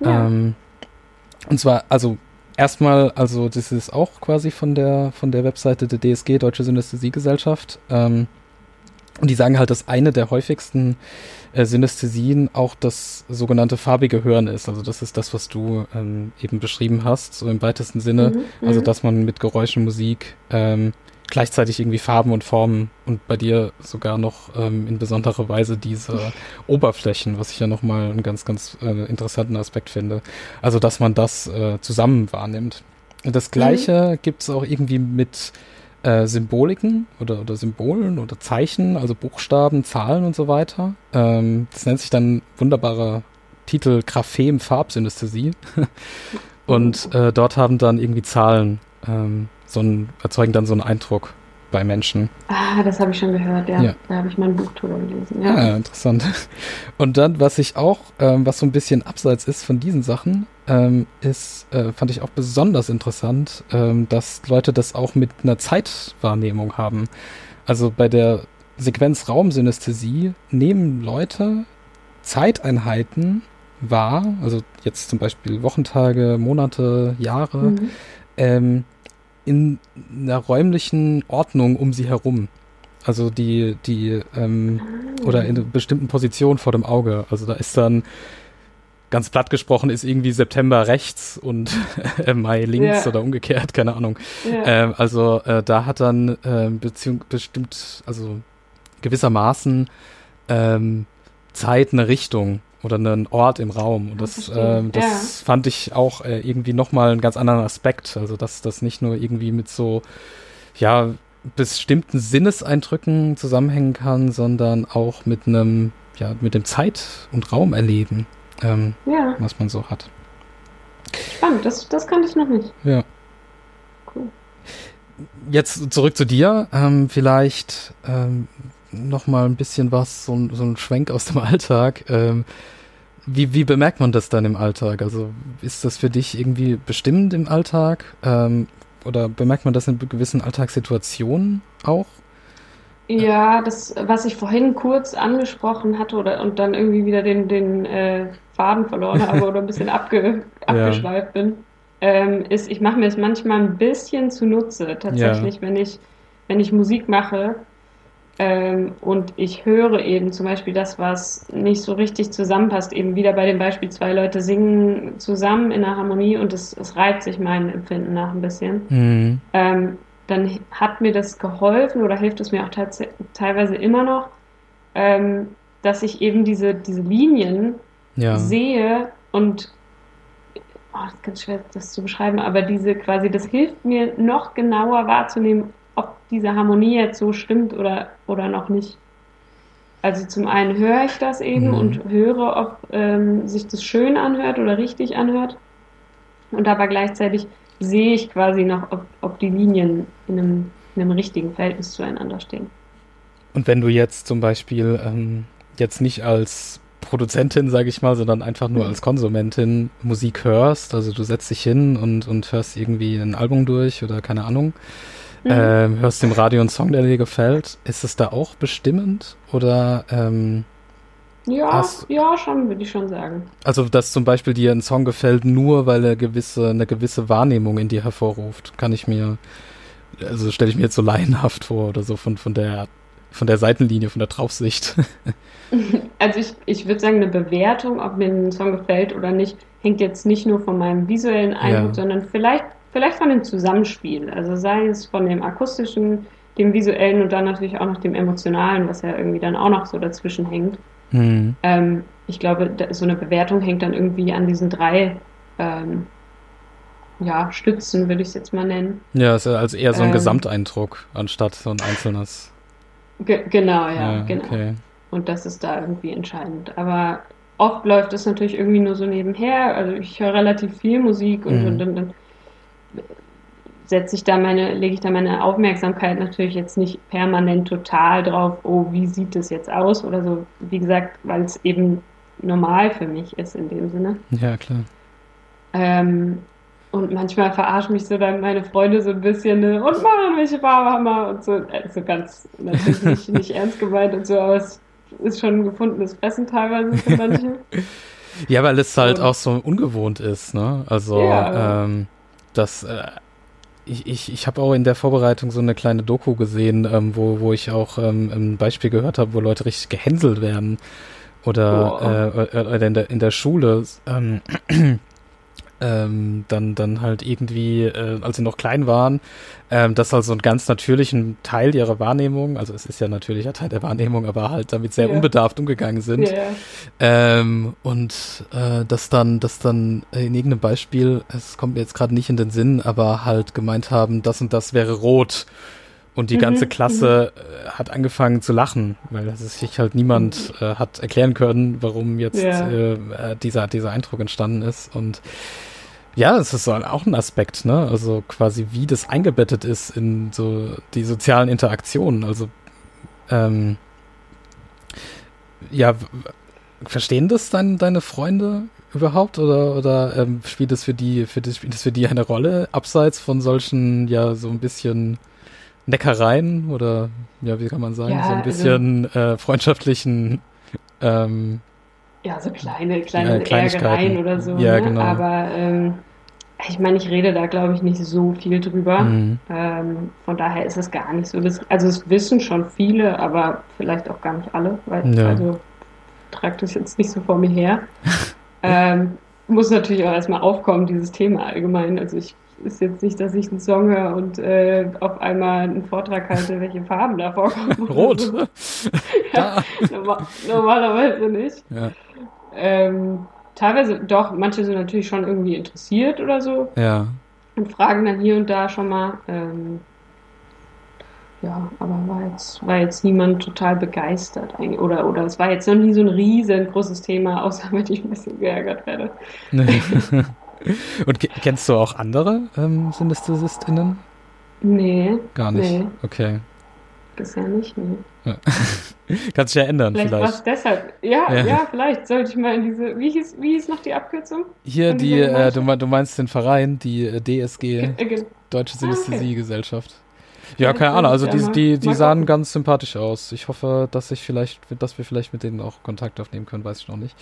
Ja. Ähm, und zwar, also erstmal, also das ist auch quasi von der von der Webseite der DSG Deutsche Synästhesiegesellschaft. Ähm, und die sagen halt, dass eine der häufigsten äh, Synästhesien auch das sogenannte farbige Hören ist. Also das ist das, was du ähm, eben beschrieben hast, so im weitesten Sinne. Mhm, also mhm. dass man mit Geräuschen, Musik ähm, gleichzeitig irgendwie Farben und Formen und bei dir sogar noch ähm, in besonderer Weise diese Oberflächen, was ich ja nochmal einen ganz, ganz äh, interessanten Aspekt finde. Also dass man das äh, zusammen wahrnimmt. Das gleiche mhm. gibt es auch irgendwie mit äh, Symboliken oder, oder Symbolen oder Zeichen, also Buchstaben, Zahlen und so weiter. Ähm, das nennt sich dann wunderbarer Titel Graphem Farbsynästhesie. und äh, dort haben dann irgendwie Zahlen ähm, so ein, erzeugen dann so einen Eindruck bei Menschen. Ah, das habe ich schon gehört, ja. ja. Da habe ich mal ein Buch drüber gelesen. Ja. Ah, interessant. Und dann, was ich auch, ähm, was so ein bisschen abseits ist von diesen Sachen, ähm, ist, äh, fand ich auch besonders interessant, ähm, dass Leute das auch mit einer Zeitwahrnehmung haben. Also bei der Sequenz Raumsynästhesie nehmen Leute Zeiteinheiten wahr, also jetzt zum Beispiel Wochentage, Monate, Jahre, mhm. ähm, in einer räumlichen Ordnung um sie herum. Also die, die, ähm, oder in einer bestimmten Position vor dem Auge. Also da ist dann, ganz platt gesprochen, ist irgendwie September rechts und äh, Mai links ja. oder umgekehrt, keine Ahnung. Ja. Ähm, also äh, da hat dann äh, beziehung, bestimmt, also gewissermaßen ähm, Zeit eine Richtung oder einen Ort im Raum. Und das, äh, das ja. fand ich auch äh, irgendwie nochmal einen ganz anderen Aspekt. Also, dass das nicht nur irgendwie mit so, ja, bestimmten Sinneseindrücken zusammenhängen kann, sondern auch mit einem, ja, mit dem Zeit- und Raumerleben, ähm, ja. was man so hat. Spannend, das, das kannte ich noch nicht. Ja. Cool. Jetzt zurück zu dir. Ähm, vielleicht ähm, noch mal ein bisschen was, so, so ein Schwenk aus dem Alltag. Ähm, wie, wie bemerkt man das dann im Alltag? Also ist das für dich irgendwie bestimmend im Alltag? Ähm, oder bemerkt man das in gewissen Alltagssituationen auch? Ja, das, was ich vorhin kurz angesprochen hatte oder und dann irgendwie wieder den, den äh, Faden verloren habe oder ein bisschen abge, abgeschweift bin, ähm, ist, ich mache mir es manchmal ein bisschen zunutze, tatsächlich, ja. wenn ich, wenn ich Musik mache ähm, und ich höre eben zum Beispiel das, was nicht so richtig zusammenpasst, eben wieder bei dem Beispiel, zwei Leute singen zusammen in der Harmonie und es, es reibt sich mein Empfinden nach ein bisschen. Mhm. Ähm, dann hat mir das geholfen oder hilft es mir auch teilweise immer noch, ähm, dass ich eben diese, diese Linien ja. sehe und oh, das ist ganz schwer, das zu beschreiben, aber diese quasi, das hilft mir noch genauer wahrzunehmen, diese Harmonie jetzt so stimmt oder, oder noch nicht. Also zum einen höre ich das eben mhm. und höre, ob ähm, sich das schön anhört oder richtig anhört. Und aber gleichzeitig sehe ich quasi noch, ob, ob die Linien in einem, in einem richtigen Verhältnis zueinander stehen. Und wenn du jetzt zum Beispiel ähm, jetzt nicht als Produzentin, sage ich mal, sondern einfach nur als Konsumentin Musik hörst, also du setzt dich hin und, und hörst irgendwie ein Album durch oder keine Ahnung, mhm. ähm, hörst im Radio einen Song, der dir gefällt, ist es da auch bestimmend oder ähm, ja, Hast, ja, schon, würde ich schon sagen. Also, dass zum Beispiel dir ein Song gefällt, nur weil er gewisse, eine gewisse Wahrnehmung in dir hervorruft, kann ich mir, also stelle ich mir jetzt so laienhaft vor oder so von, von der, von der Seitenlinie, von der Draufsicht. Also ich, ich würde sagen, eine Bewertung, ob mir ein Song gefällt oder nicht, hängt jetzt nicht nur von meinem visuellen Eindruck, ja. sondern vielleicht, vielleicht von dem Zusammenspiel. Also sei es von dem akustischen, dem visuellen und dann natürlich auch noch dem emotionalen, was ja irgendwie dann auch noch so dazwischen hängt. Mhm. Ähm, ich glaube, so eine Bewertung hängt dann irgendwie an diesen drei ähm, ja, Stützen, würde ich es jetzt mal nennen. Ja, ist also eher so ein ähm, Gesamteindruck, anstatt so ein einzelnes. Ge genau, ja, ja genau. Okay. Und das ist da irgendwie entscheidend. Aber oft läuft es natürlich irgendwie nur so nebenher. Also ich höre relativ viel Musik und, mhm. und, und, und setze ich da meine, lege ich da meine Aufmerksamkeit natürlich jetzt nicht permanent total drauf, oh, wie sieht es jetzt aus oder so. Wie gesagt, weil es eben normal für mich ist in dem Sinne. Ja, klar. Ähm, und manchmal verarschen mich so dann meine Freunde so ein bisschen ne, und machen welche Farbe haben wir und so. Also ganz natürlich nicht, nicht ernst gemeint und so, aber es ist schon ein gefundenes Fressen teilweise für manche. ja, weil es halt und, auch so ungewohnt ist, ne? Also, ja, ähm, das. Äh, ich, ich, ich habe auch in der Vorbereitung so eine kleine Doku gesehen, ähm, wo, wo ich auch ähm, ein Beispiel gehört habe, wo Leute richtig gehänselt werden. Oder, oh. äh, oder in, der, in der Schule. Ähm, ähm, dann, dann halt irgendwie, äh, als sie noch klein waren, ähm, das als so einen ganz natürlichen Teil ihrer Wahrnehmung, also es ist ja natürlicher Teil der Wahrnehmung, aber halt damit sehr ja. unbedarft umgegangen sind. Ja. Ähm, und äh, das dann, das dann in irgendeinem Beispiel, es kommt mir jetzt gerade nicht in den Sinn, aber halt gemeint haben, das und das wäre rot. Und die mhm, ganze Klasse mhm. Äh, hat angefangen zu lachen, weil sich halt niemand mhm. äh, hat erklären können, warum jetzt ja. äh, äh dieser, dieser Eindruck entstanden ist. Und ja, es ist auch ein Aspekt, ne? Also quasi wie das eingebettet ist in so die sozialen Interaktionen. Also ähm, ja, verstehen das dann deine Freunde überhaupt oder oder ähm, spielt das für die für das spielt das für die eine Rolle abseits von solchen ja so ein bisschen Neckereien oder ja wie kann man sagen ja, so ein also bisschen also, äh, freundschaftlichen ähm, ja so kleine kleine ja, Ärgereien oder so ja ne? genau aber ähm, ich meine, ich rede da, glaube ich, nicht so viel drüber. Mhm. Ähm, von daher ist es gar nicht so. Das, also es wissen schon viele, aber vielleicht auch gar nicht alle, weil ja. also trage das jetzt nicht so vor mir her. ähm, muss natürlich auch erstmal aufkommen, dieses Thema allgemein. Also ich ist jetzt nicht, dass ich einen Song höre und äh, auf einmal einen Vortrag halte, welche Farben da vorkommen. Rot. Ja, normal, normalerweise nicht. Ja. Ähm, teilweise doch, manche sind natürlich schon irgendwie interessiert oder so. Ja. Und fragen dann hier und da schon mal. Ähm, ja, aber war jetzt, war jetzt niemand total begeistert eigentlich. Oder, oder es war jetzt noch nie so ein riesengroßes Thema, außer wenn ich ein bisschen geärgert werde. und kennst du auch andere ähm, SynästhesistInnen? Nee. Gar nicht. Nee. Okay. Bisher nicht, nee. Ja. Kann sich ja ändern, vielleicht. Vielleicht was deshalb. Ja, ja, ja, vielleicht sollte ich mal in diese. Wie hieß, wie hieß noch die Abkürzung? Hier, die, äh, du, du, meinst den Verein, die äh, DSG, äh, Deutsche Synästhesiegesellschaft. Ja, keine Ahnung. Also die, die, die sahen ganz sympathisch aus. Ich hoffe, dass ich vielleicht, dass wir vielleicht mit denen auch Kontakt aufnehmen können, weiß ich noch nicht.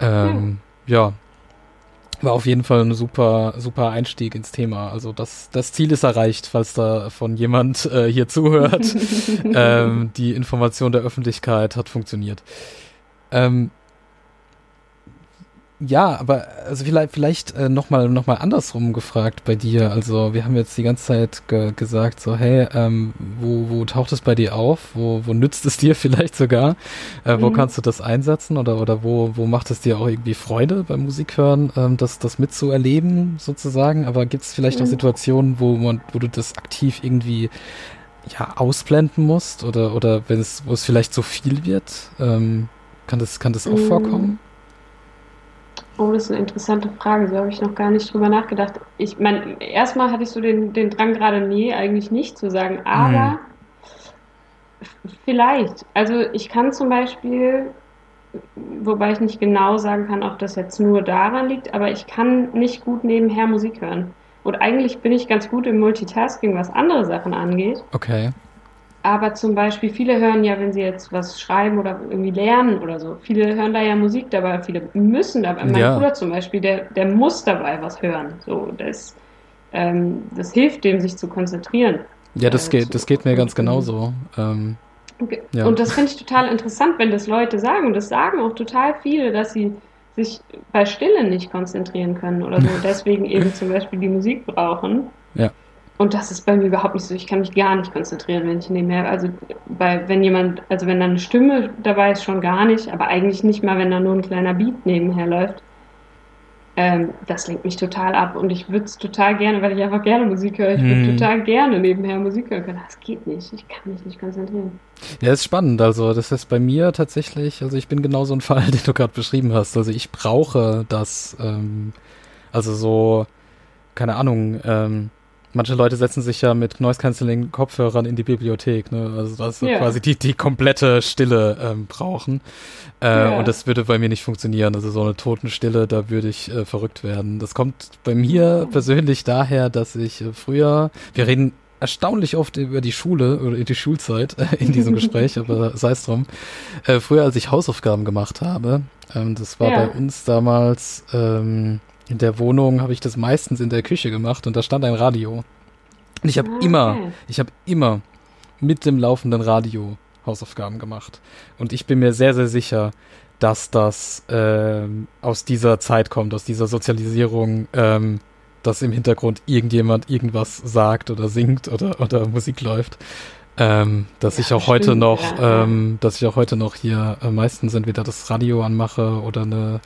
Ähm, ja. ja. War auf jeden Fall ein super, super Einstieg ins Thema. Also das, das Ziel ist erreicht, falls da von jemand äh, hier zuhört. ähm, die Information der Öffentlichkeit hat funktioniert. Ähm, ja, aber also vielleicht, vielleicht äh, nochmal noch mal andersrum gefragt bei dir. Also wir haben jetzt die ganze Zeit ge gesagt, so hey, ähm, wo, wo taucht es bei dir auf? Wo, wo nützt es dir vielleicht sogar? Äh, mhm. Wo kannst du das einsetzen oder, oder wo, wo macht es dir auch irgendwie Freude beim Musikhören, ähm, das, das mitzuerleben sozusagen? Aber gibt es vielleicht mhm. auch Situationen, wo, man, wo du das aktiv irgendwie ja, ausblenden musst oder, oder wenn es, wo es vielleicht zu viel wird? Ähm, kann das, kann das auch mhm. vorkommen? Oh, das ist eine interessante Frage. So habe ich noch gar nicht drüber nachgedacht. Ich meine, erstmal hatte ich so den, den Drang gerade, nee, eigentlich nicht zu sagen, aber mhm. vielleicht. Also ich kann zum Beispiel, wobei ich nicht genau sagen kann, ob das jetzt nur daran liegt, aber ich kann nicht gut nebenher Musik hören. Und eigentlich bin ich ganz gut im Multitasking, was andere Sachen angeht. Okay. Aber zum Beispiel, viele hören ja, wenn sie jetzt was schreiben oder irgendwie lernen oder so, viele hören da ja Musik dabei, viele müssen dabei. Mein ja. Bruder zum Beispiel, der, der muss dabei was hören. So, das, ähm, das hilft dem, sich zu konzentrieren. Ja, das, äh, geht, das geht mir ganz genauso. Ähm, okay. ja. Und das finde ich total interessant, wenn das Leute sagen. Und das sagen auch total viele, dass sie sich bei Stille nicht konzentrieren können oder so. Deswegen eben zum Beispiel die Musik brauchen. Ja. Und das ist bei mir überhaupt nicht so. Ich kann mich gar nicht konzentrieren, wenn ich nebenher, also bei, wenn jemand, also wenn da eine Stimme dabei ist, schon gar nicht, aber eigentlich nicht mal, wenn da nur ein kleiner Beat nebenher läuft. Ähm, das lenkt mich total ab und ich würde es total gerne, weil ich einfach gerne Musik höre, ich würde hm. total gerne nebenher Musik hören können. Das geht nicht, ich kann mich nicht konzentrieren. Ja, ist spannend. Also, das ist bei mir tatsächlich, also ich bin genau so ein Fall, den du gerade beschrieben hast. Also, ich brauche das, ähm, also so, keine Ahnung, ähm, Manche Leute setzen sich ja mit Noise Cancelling Kopfhörern in die Bibliothek, ne? Also dass sie ja. quasi die, die komplette Stille ähm, brauchen. Äh, ja. Und das würde bei mir nicht funktionieren. Also so eine Totenstille, da würde ich äh, verrückt werden. Das kommt bei mir persönlich daher, dass ich äh, früher, wir reden erstaunlich oft über die Schule oder die Schulzeit äh, in diesem Gespräch, aber sei es drum. Äh, früher, als ich Hausaufgaben gemacht habe, ähm, das war ja. bei uns damals ähm, in der Wohnung habe ich das meistens in der Küche gemacht und da stand ein Radio. Und ich habe okay. immer, ich habe immer mit dem laufenden Radio Hausaufgaben gemacht. Und ich bin mir sehr, sehr sicher, dass das ähm, aus dieser Zeit kommt, aus dieser Sozialisierung, ähm, dass im Hintergrund irgendjemand irgendwas sagt oder singt oder, oder Musik läuft. Ähm, dass ja, ich auch stimmt, heute noch, ja, ähm, dass ich auch heute noch hier äh, meistens entweder das Radio anmache oder eine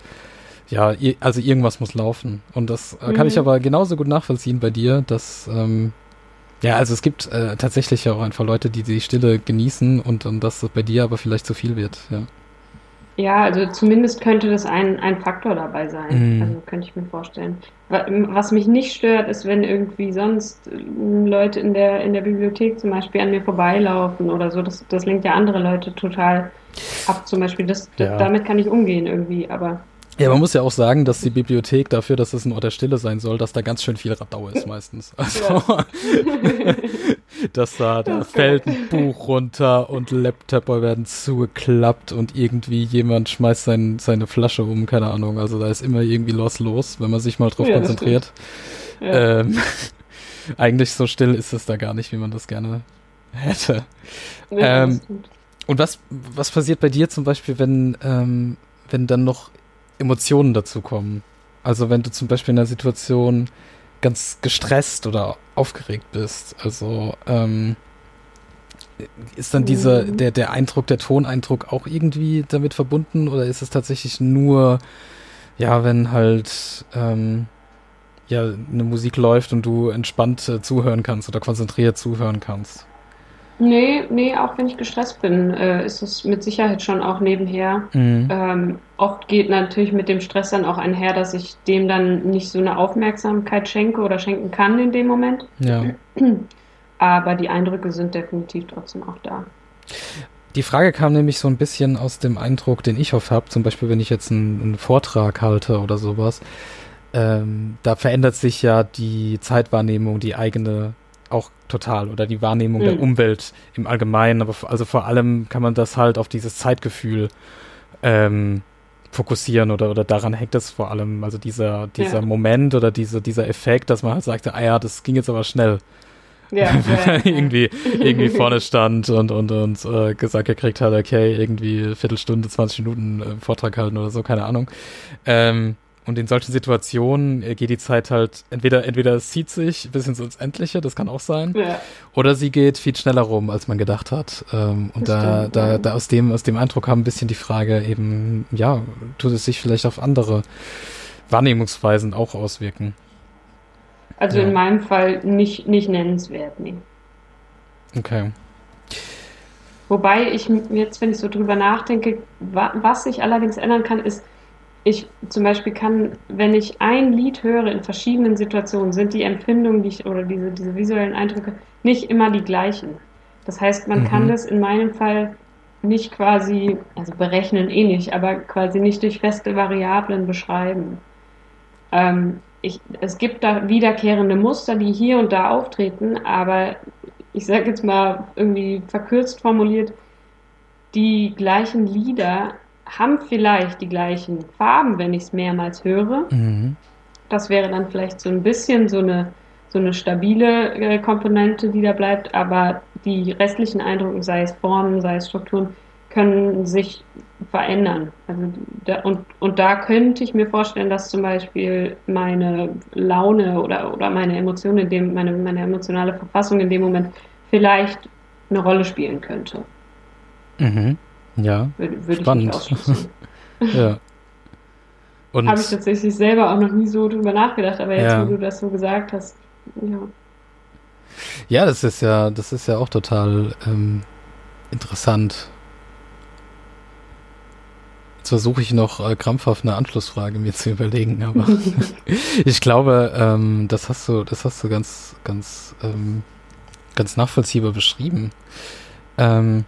ja, also irgendwas muss laufen. Und das mhm. kann ich mhm. aber genauso gut nachvollziehen bei dir, dass, ähm, ja, also es gibt äh, tatsächlich ja auch einfach Leute, die die Stille genießen und, und dass das bei dir aber vielleicht zu viel wird, ja. Ja, also zumindest könnte das ein, ein Faktor dabei sein. Mhm. Also könnte ich mir vorstellen. Was mich nicht stört, ist, wenn irgendwie sonst ähm, Leute in der, in der Bibliothek zum Beispiel an mir vorbeilaufen oder so. Das, das lenkt ja andere Leute total ab. Zum Beispiel, das, ja. damit kann ich umgehen irgendwie, aber. Ja, man muss ja auch sagen, dass die Bibliothek dafür, dass es ein Ort der Stille sein soll, dass da ganz schön viel Radau ist meistens. Also, dass da, da fällt ein Buch runter und Laptopper werden zugeklappt und irgendwie jemand schmeißt sein, seine Flasche um, keine Ahnung. Also da ist immer irgendwie los los, wenn man sich mal drauf ja, konzentriert. Ja. Ähm, eigentlich so still ist es da gar nicht, wie man das gerne hätte. Ja, ähm, und was, was passiert bei dir zum Beispiel, wenn, ähm, wenn dann noch Emotionen dazu kommen. Also wenn du zum Beispiel in einer Situation ganz gestresst oder aufgeregt bist, also ähm, ist dann dieser, mhm. der, der Eindruck, der Toneindruck auch irgendwie damit verbunden oder ist es tatsächlich nur, ja, wenn halt ähm, ja, eine Musik läuft und du entspannt äh, zuhören kannst oder konzentriert zuhören kannst? Nee, nee, auch wenn ich gestresst bin, äh, ist es mit Sicherheit schon auch nebenher. Mhm. Ähm, oft geht natürlich mit dem Stress dann auch einher, dass ich dem dann nicht so eine Aufmerksamkeit schenke oder schenken kann in dem Moment. Ja. Aber die Eindrücke sind definitiv trotzdem auch da. Die Frage kam nämlich so ein bisschen aus dem Eindruck, den ich oft habe, zum Beispiel wenn ich jetzt einen, einen Vortrag halte oder sowas. Ähm, da verändert sich ja die Zeitwahrnehmung, die eigene auch total oder die Wahrnehmung mhm. der Umwelt im Allgemeinen, aber also vor allem kann man das halt auf dieses Zeitgefühl ähm, fokussieren oder, oder daran hängt es vor allem, also dieser, dieser ja. Moment oder diese, dieser Effekt, dass man halt sagte, ah ja, das ging jetzt aber schnell. Ja, ja, irgendwie, irgendwie vorne stand und, und, und äh, gesagt gekriegt hat, okay, irgendwie Viertelstunde, 20 Minuten äh, Vortrag halten oder so, keine Ahnung. Ähm, und in solchen Situationen äh, geht die Zeit halt, entweder, entweder es zieht sich bis ins Endliche, das kann auch sein, ja. oder sie geht viel schneller rum, als man gedacht hat. Ähm, und das da, stimmt, da, ja. da aus dem, aus dem Eindruck kam ein bisschen die Frage eben, ja, tut es sich vielleicht auf andere Wahrnehmungsweisen auch auswirken? Also ja. in meinem Fall nicht, nicht nennenswert, nee. Okay. Wobei ich jetzt, wenn ich so drüber nachdenke, wa was sich allerdings ändern kann, ist, ich zum Beispiel kann, wenn ich ein Lied höre in verschiedenen Situationen, sind die Empfindungen die ich, oder diese, diese visuellen Eindrücke nicht immer die gleichen. Das heißt, man mhm. kann das in meinem Fall nicht quasi, also berechnen eh nicht, aber quasi nicht durch feste Variablen beschreiben. Ähm, ich, es gibt da wiederkehrende Muster, die hier und da auftreten, aber ich sage jetzt mal irgendwie verkürzt formuliert, die gleichen Lieder haben vielleicht die gleichen Farben, wenn ich es mehrmals höre. Mhm. Das wäre dann vielleicht so ein bisschen so eine, so eine stabile äh, Komponente, die da bleibt, aber die restlichen Eindrücke, sei es Formen, sei es Strukturen, können sich verändern. Also da, und, und da könnte ich mir vorstellen, dass zum Beispiel meine Laune oder, oder meine Emotionen in dem, meine, meine emotionale Verfassung in dem Moment vielleicht eine Rolle spielen könnte. Mhm. Ja. Würde, würde Spannend. ich ja. Habe ich tatsächlich selber auch noch nie so drüber nachgedacht, aber jetzt, ja. wo du das so gesagt hast, ja. Ja, das ist ja, das ist ja auch total ähm, interessant. Jetzt versuche ich noch äh, krampfhaft eine Anschlussfrage mir zu überlegen, aber ich glaube, ähm, das hast du, das hast du ganz, ganz, ähm, ganz nachvollziehbar beschrieben. Ähm,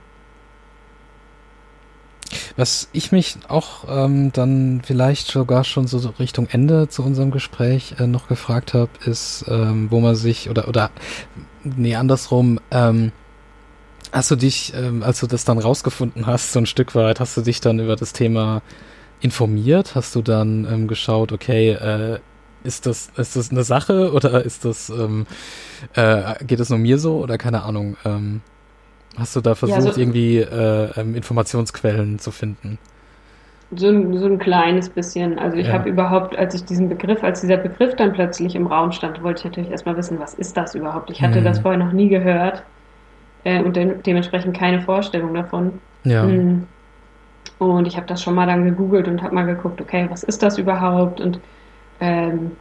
was ich mich auch ähm, dann vielleicht sogar schon so Richtung Ende zu unserem Gespräch äh, noch gefragt habe, ist, ähm, wo man sich oder oder nee andersrum, ähm, hast du dich, ähm, als du das dann rausgefunden hast, so ein Stück weit, hast du dich dann über das Thema informiert? Hast du dann ähm, geschaut, okay, äh, ist das ist das eine Sache oder ist das ähm, äh, geht es nur mir so oder keine Ahnung? Ähm, Hast du da versucht, ja, so, irgendwie äh, ähm, Informationsquellen zu finden? So ein, so ein kleines bisschen. Also ich ja. habe überhaupt, als ich diesen Begriff, als dieser Begriff dann plötzlich im Raum stand, wollte ich natürlich erstmal wissen, was ist das überhaupt? Ich hatte hm. das vorher noch nie gehört äh, und de dementsprechend keine Vorstellung davon. Ja. Hm. Und ich habe das schon mal dann gegoogelt und habe mal geguckt, okay, was ist das überhaupt? Und ähm,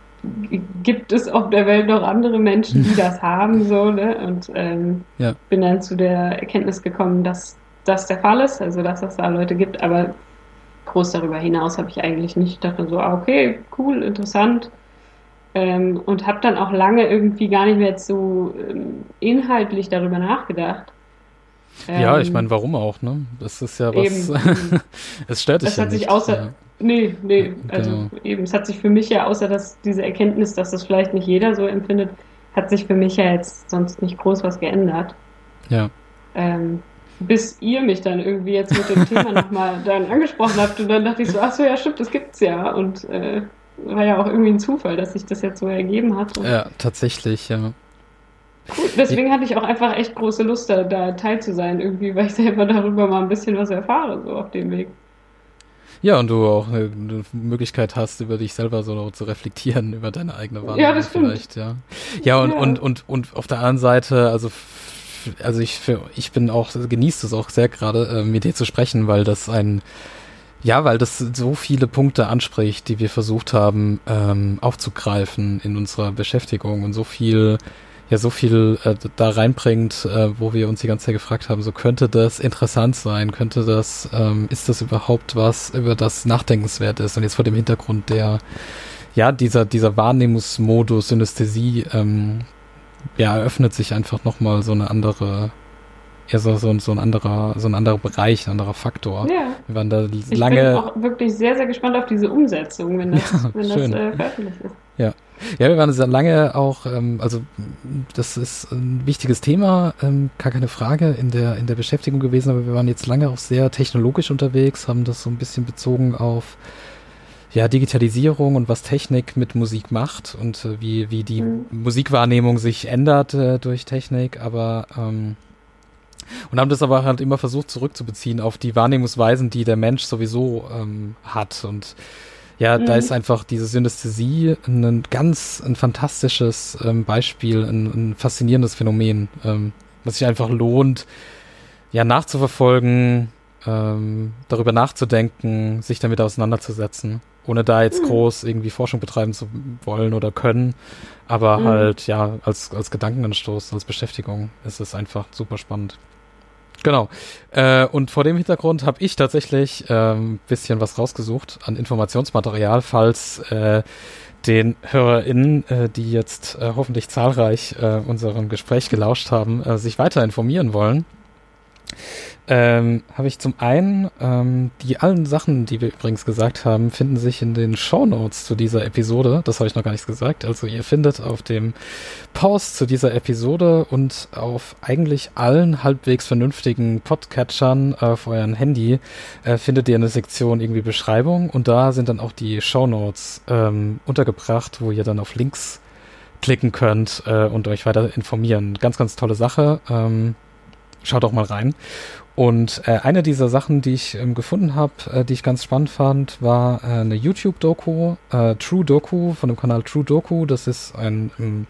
gibt es auf der Welt noch andere Menschen, die das haben, so, ne? Und ähm, ja. bin dann zu der Erkenntnis gekommen, dass das der Fall ist, also dass es da Leute gibt, aber groß darüber hinaus habe ich eigentlich nicht. Ich dachte so, ah, okay, cool, interessant. Ähm, und habe dann auch lange irgendwie gar nicht mehr so ähm, inhaltlich darüber nachgedacht. ja, ich ähm, meine, warum auch, ne? Das ist ja was. es stört dich das ja hat nicht. Sich außer, ja. Nee, nee, also genau. eben, es hat sich für mich ja, außer dass diese Erkenntnis, dass das vielleicht nicht jeder so empfindet, hat sich für mich ja jetzt sonst nicht groß was geändert. Ja. Ähm, bis ihr mich dann irgendwie jetzt mit dem Thema nochmal dann angesprochen habt und dann dachte ich so, ach so, ja stimmt, das gibt's ja und äh, war ja auch irgendwie ein Zufall, dass sich das jetzt so ergeben hat. Ja, tatsächlich, ja. Gut, deswegen hatte ich auch einfach echt große Lust, da, da teil zu sein, irgendwie, weil ich selber darüber mal ein bisschen was erfahre, so auf dem Weg. Ja, und du auch eine, eine, Möglichkeit hast, über dich selber so zu reflektieren, über deine eigene Wahrnehmung ja, das vielleicht, ja. Ja, und, ja. und, und, und auf der anderen Seite, also also ich, für, ich bin auch, genießt es auch sehr gerade, äh, mit dir zu sprechen, weil das ein, ja, weil das so viele Punkte anspricht, die wir versucht haben ähm, aufzugreifen in unserer Beschäftigung und so viel ja so viel äh, da reinbringt, äh, wo wir uns die ganze Zeit gefragt haben, so könnte das interessant sein, könnte das, ähm, ist das überhaupt was, über das nachdenkenswert ist? Und jetzt vor dem Hintergrund der, ja, dieser, dieser Wahrnehmungsmodus, Synästhesie, ähm, ja, eröffnet sich einfach nochmal so eine andere, ja, so, so, so ein anderer, so ein anderer Bereich, ein anderer Faktor. Ja. Wir waren da ich lange. bin auch wirklich sehr, sehr gespannt auf diese Umsetzung, wenn das, ja, wenn das äh, veröffentlicht ist. Ja. Wir waren sehr lange auch, ähm, also das ist ein wichtiges Thema, ähm, gar keine Frage in der, in der Beschäftigung gewesen, aber wir waren jetzt lange auch sehr technologisch unterwegs, haben das so ein bisschen bezogen auf ja, Digitalisierung und was Technik mit Musik macht und äh, wie, wie die mhm. Musikwahrnehmung sich ändert äh, durch Technik, aber ähm, und haben das aber halt immer versucht zurückzubeziehen auf die Wahrnehmungsweisen, die der Mensch sowieso ähm, hat und ja, mhm. da ist einfach diese Synästhesie ein ganz, ein fantastisches ähm, Beispiel, ein, ein, faszinierendes Phänomen, ähm, was sich einfach lohnt, ja, nachzuverfolgen, ähm, darüber nachzudenken, sich damit auseinanderzusetzen, ohne da jetzt mhm. groß irgendwie Forschung betreiben zu wollen oder können, aber mhm. halt, ja, als, als Gedankenanstoß, als Beschäftigung ist es einfach super spannend. Genau. Äh, und vor dem Hintergrund habe ich tatsächlich ein ähm, bisschen was rausgesucht an Informationsmaterial, falls äh, den HörerInnen, äh, die jetzt äh, hoffentlich zahlreich äh, unserem Gespräch gelauscht haben, äh, sich weiter informieren wollen ähm, habe ich zum einen ähm, die allen Sachen, die wir übrigens gesagt haben, finden sich in den Show Notes zu dieser Episode. Das habe ich noch gar nicht gesagt. Also ihr findet auf dem Post zu dieser Episode und auf eigentlich allen halbwegs vernünftigen Podcatchern äh, auf euren Handy äh, findet ihr eine Sektion irgendwie Beschreibung und da sind dann auch die Show Notes ähm, untergebracht, wo ihr dann auf Links klicken könnt äh, und euch weiter informieren. Ganz, ganz tolle Sache. Ähm, schaut doch mal rein. Und äh, eine dieser Sachen, die ich ähm, gefunden habe, äh, die ich ganz spannend fand, war äh, eine YouTube-Doku, äh, True Doku von dem Kanal True Doku. Das ist ein, ähm,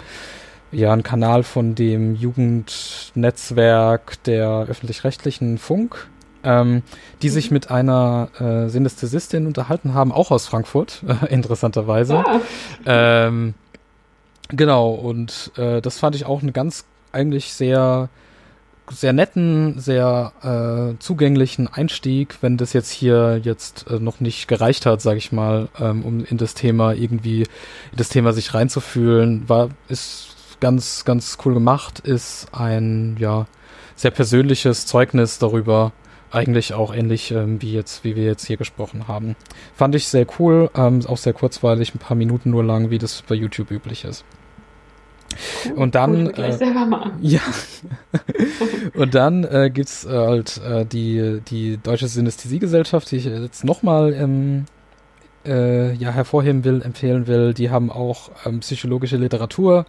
ja, ein Kanal von dem Jugendnetzwerk der öffentlich-rechtlichen Funk, ähm, die sich mhm. mit einer äh, Synästhesistin unterhalten haben, auch aus Frankfurt, interessanterweise. Ja. Ähm, genau, und äh, das fand ich auch eine ganz eigentlich sehr sehr netten, sehr äh, zugänglichen Einstieg, wenn das jetzt hier jetzt äh, noch nicht gereicht hat, sage ich mal, ähm, um in das Thema irgendwie in das Thema sich reinzufühlen, war ist ganz ganz cool gemacht, ist ein ja sehr persönliches Zeugnis darüber, eigentlich auch ähnlich ähm, wie jetzt wie wir jetzt hier gesprochen haben. Fand ich sehr cool, ähm, auch sehr kurzweilig, ein paar Minuten nur lang, wie das bei YouTube üblich ist. Und dann. Gut, äh, Ja. und dann äh, gibt es äh, halt äh, die, die Deutsche Synästhesiegesellschaft, die ich jetzt nochmal ähm, äh, ja, hervorheben will, empfehlen will. Die haben auch ähm, psychologische Literatur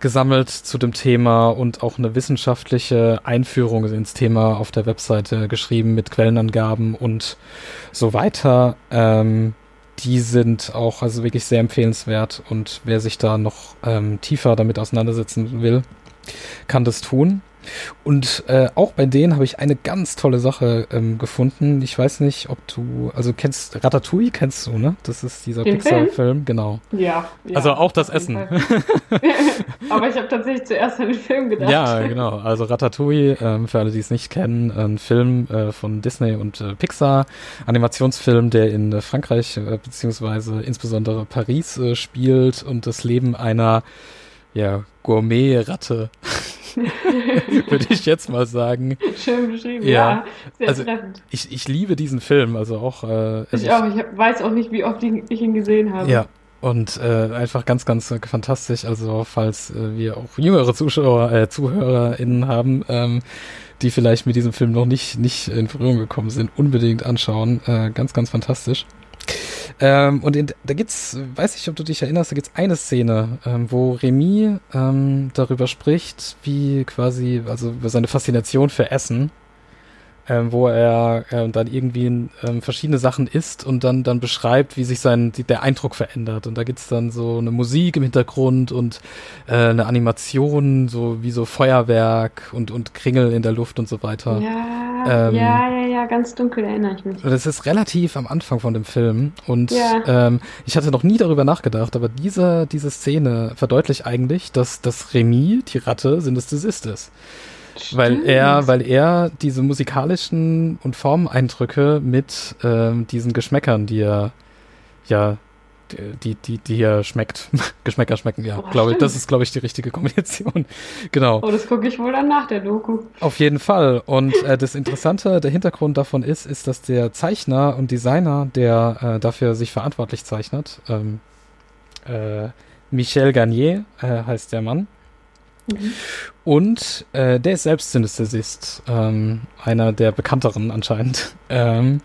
gesammelt zu dem Thema und auch eine wissenschaftliche Einführung ins Thema auf der Webseite geschrieben mit Quellenangaben und so weiter. Ähm, die sind auch also wirklich sehr empfehlenswert und wer sich da noch ähm, tiefer damit auseinandersetzen will, kann das tun. Und äh, auch bei denen habe ich eine ganz tolle Sache ähm, gefunden. Ich weiß nicht, ob du, also kennst Ratatouille, kennst du, ne? Das ist dieser Pixar-Film, genau. Ja, ja, Also auch das Essen. Aber ich habe tatsächlich zuerst an den Film gedacht. Ja, genau. Also Ratatouille, ähm, für alle, die es nicht kennen, ein Film äh, von Disney und äh, Pixar, Animationsfilm, der in äh, Frankreich äh, beziehungsweise insbesondere Paris äh, spielt und das Leben einer ja, Gourmet-Ratte würde ich jetzt mal sagen. Schön beschrieben, ja. ja sehr also, treffend. Ich, ich liebe diesen Film, also auch. Äh, ich also auch, ich weiß auch nicht, wie oft ich ihn gesehen habe. Ja, und äh, einfach ganz, ganz fantastisch. Also falls äh, wir auch jüngere Zuschauer, äh, ZuhörerInnen haben, ähm, die vielleicht mit diesem Film noch nicht, nicht in Berührung gekommen sind, unbedingt anschauen. Äh, ganz, ganz fantastisch. Ähm, und in, da gibt's, weiß ich, ob du dich erinnerst, da gibt's eine Szene, ähm, wo Remy ähm, darüber spricht, wie quasi, also über seine Faszination für Essen ähm, wo er äh, dann irgendwie ähm, verschiedene Sachen isst und dann, dann beschreibt, wie sich sein die, der Eindruck verändert. Und da gibt's dann so eine Musik im Hintergrund und äh, eine Animation, so wie so Feuerwerk und, und Kringel in der Luft und so weiter. Ja, ähm, ja, ja, ja, ganz dunkel erinnere ich mich. Das ist relativ am Anfang von dem Film und ja. ähm, ich hatte noch nie darüber nachgedacht, aber diese, diese Szene verdeutlicht eigentlich, dass das Remy, die Ratte, Synästhesist ist. Weil er, weil er diese musikalischen und Formeindrücke mit ähm, diesen Geschmäckern, die er ja die, die, die hier schmeckt. Geschmäcker schmecken, ja, oh, glaube ich. Das ist, glaube ich, die richtige Kombination. genau. Oh, das gucke ich wohl dann nach der Doku. Auf jeden Fall. Und äh, das Interessante, der Hintergrund davon ist, ist, dass der Zeichner und Designer, der äh, dafür sich verantwortlich zeichnet, ähm, äh, Michel Garnier äh, heißt der Mann. Mhm. Und äh, der ist selbst Synästhesist, ähm, einer der bekannteren anscheinend. Ähm,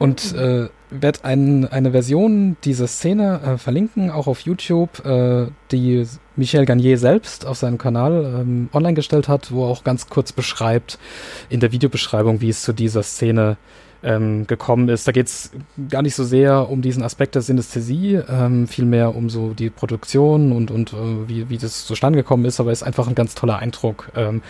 und äh, werde ein, eine Version dieser Szene äh, verlinken, auch auf YouTube, äh, die Michel Garnier selbst auf seinem Kanal ähm, online gestellt hat, wo er auch ganz kurz beschreibt in der Videobeschreibung, wie es zu dieser Szene ähm, gekommen ist. Da geht es gar nicht so sehr um diesen Aspekt der Synästhesie, ähm, vielmehr um so die Produktion und, und äh, wie, wie das zustande gekommen ist, aber es ist einfach ein ganz toller Eindruck, ähm,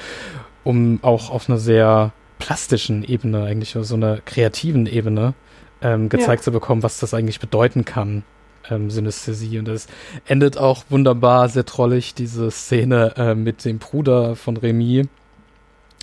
um auch auf einer sehr plastischen Ebene, eigentlich so einer kreativen Ebene, ähm, gezeigt ja. zu bekommen, was das eigentlich bedeuten kann, ähm, Synästhesie. Und das endet auch wunderbar, sehr trollig, diese Szene äh, mit dem Bruder von Remy,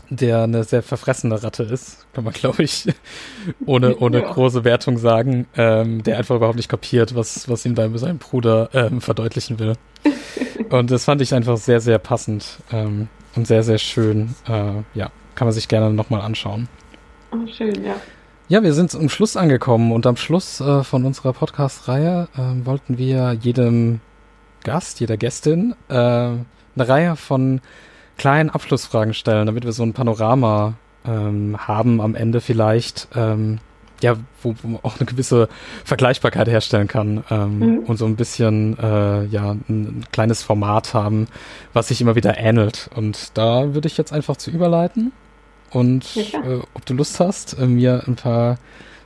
der eine sehr verfressene Ratte ist, kann man, glaube ich, ohne, ohne ja. große Wertung sagen, ähm, der einfach überhaupt nicht kapiert, was, was ihm mit seinem Bruder ähm, verdeutlichen will. Und das fand ich einfach sehr, sehr passend ähm, und sehr, sehr schön. Äh, ja, kann man sich gerne nochmal anschauen. Oh, schön, ja. Ja, wir sind zum Schluss angekommen und am Schluss äh, von unserer Podcast-Reihe äh, wollten wir jedem Gast, jeder Gästin äh, eine Reihe von kleinen Abschlussfragen stellen, damit wir so ein Panorama ähm, haben am Ende vielleicht, ähm, ja, wo, wo, man auch eine gewisse Vergleichbarkeit herstellen kann ähm, mhm. und so ein bisschen, äh, ja, ein, ein, kleines Format haben, was sich immer wieder ähnelt. Und da würde ich jetzt einfach zu überleiten und ja, äh, ob du Lust hast, äh, mir ein paar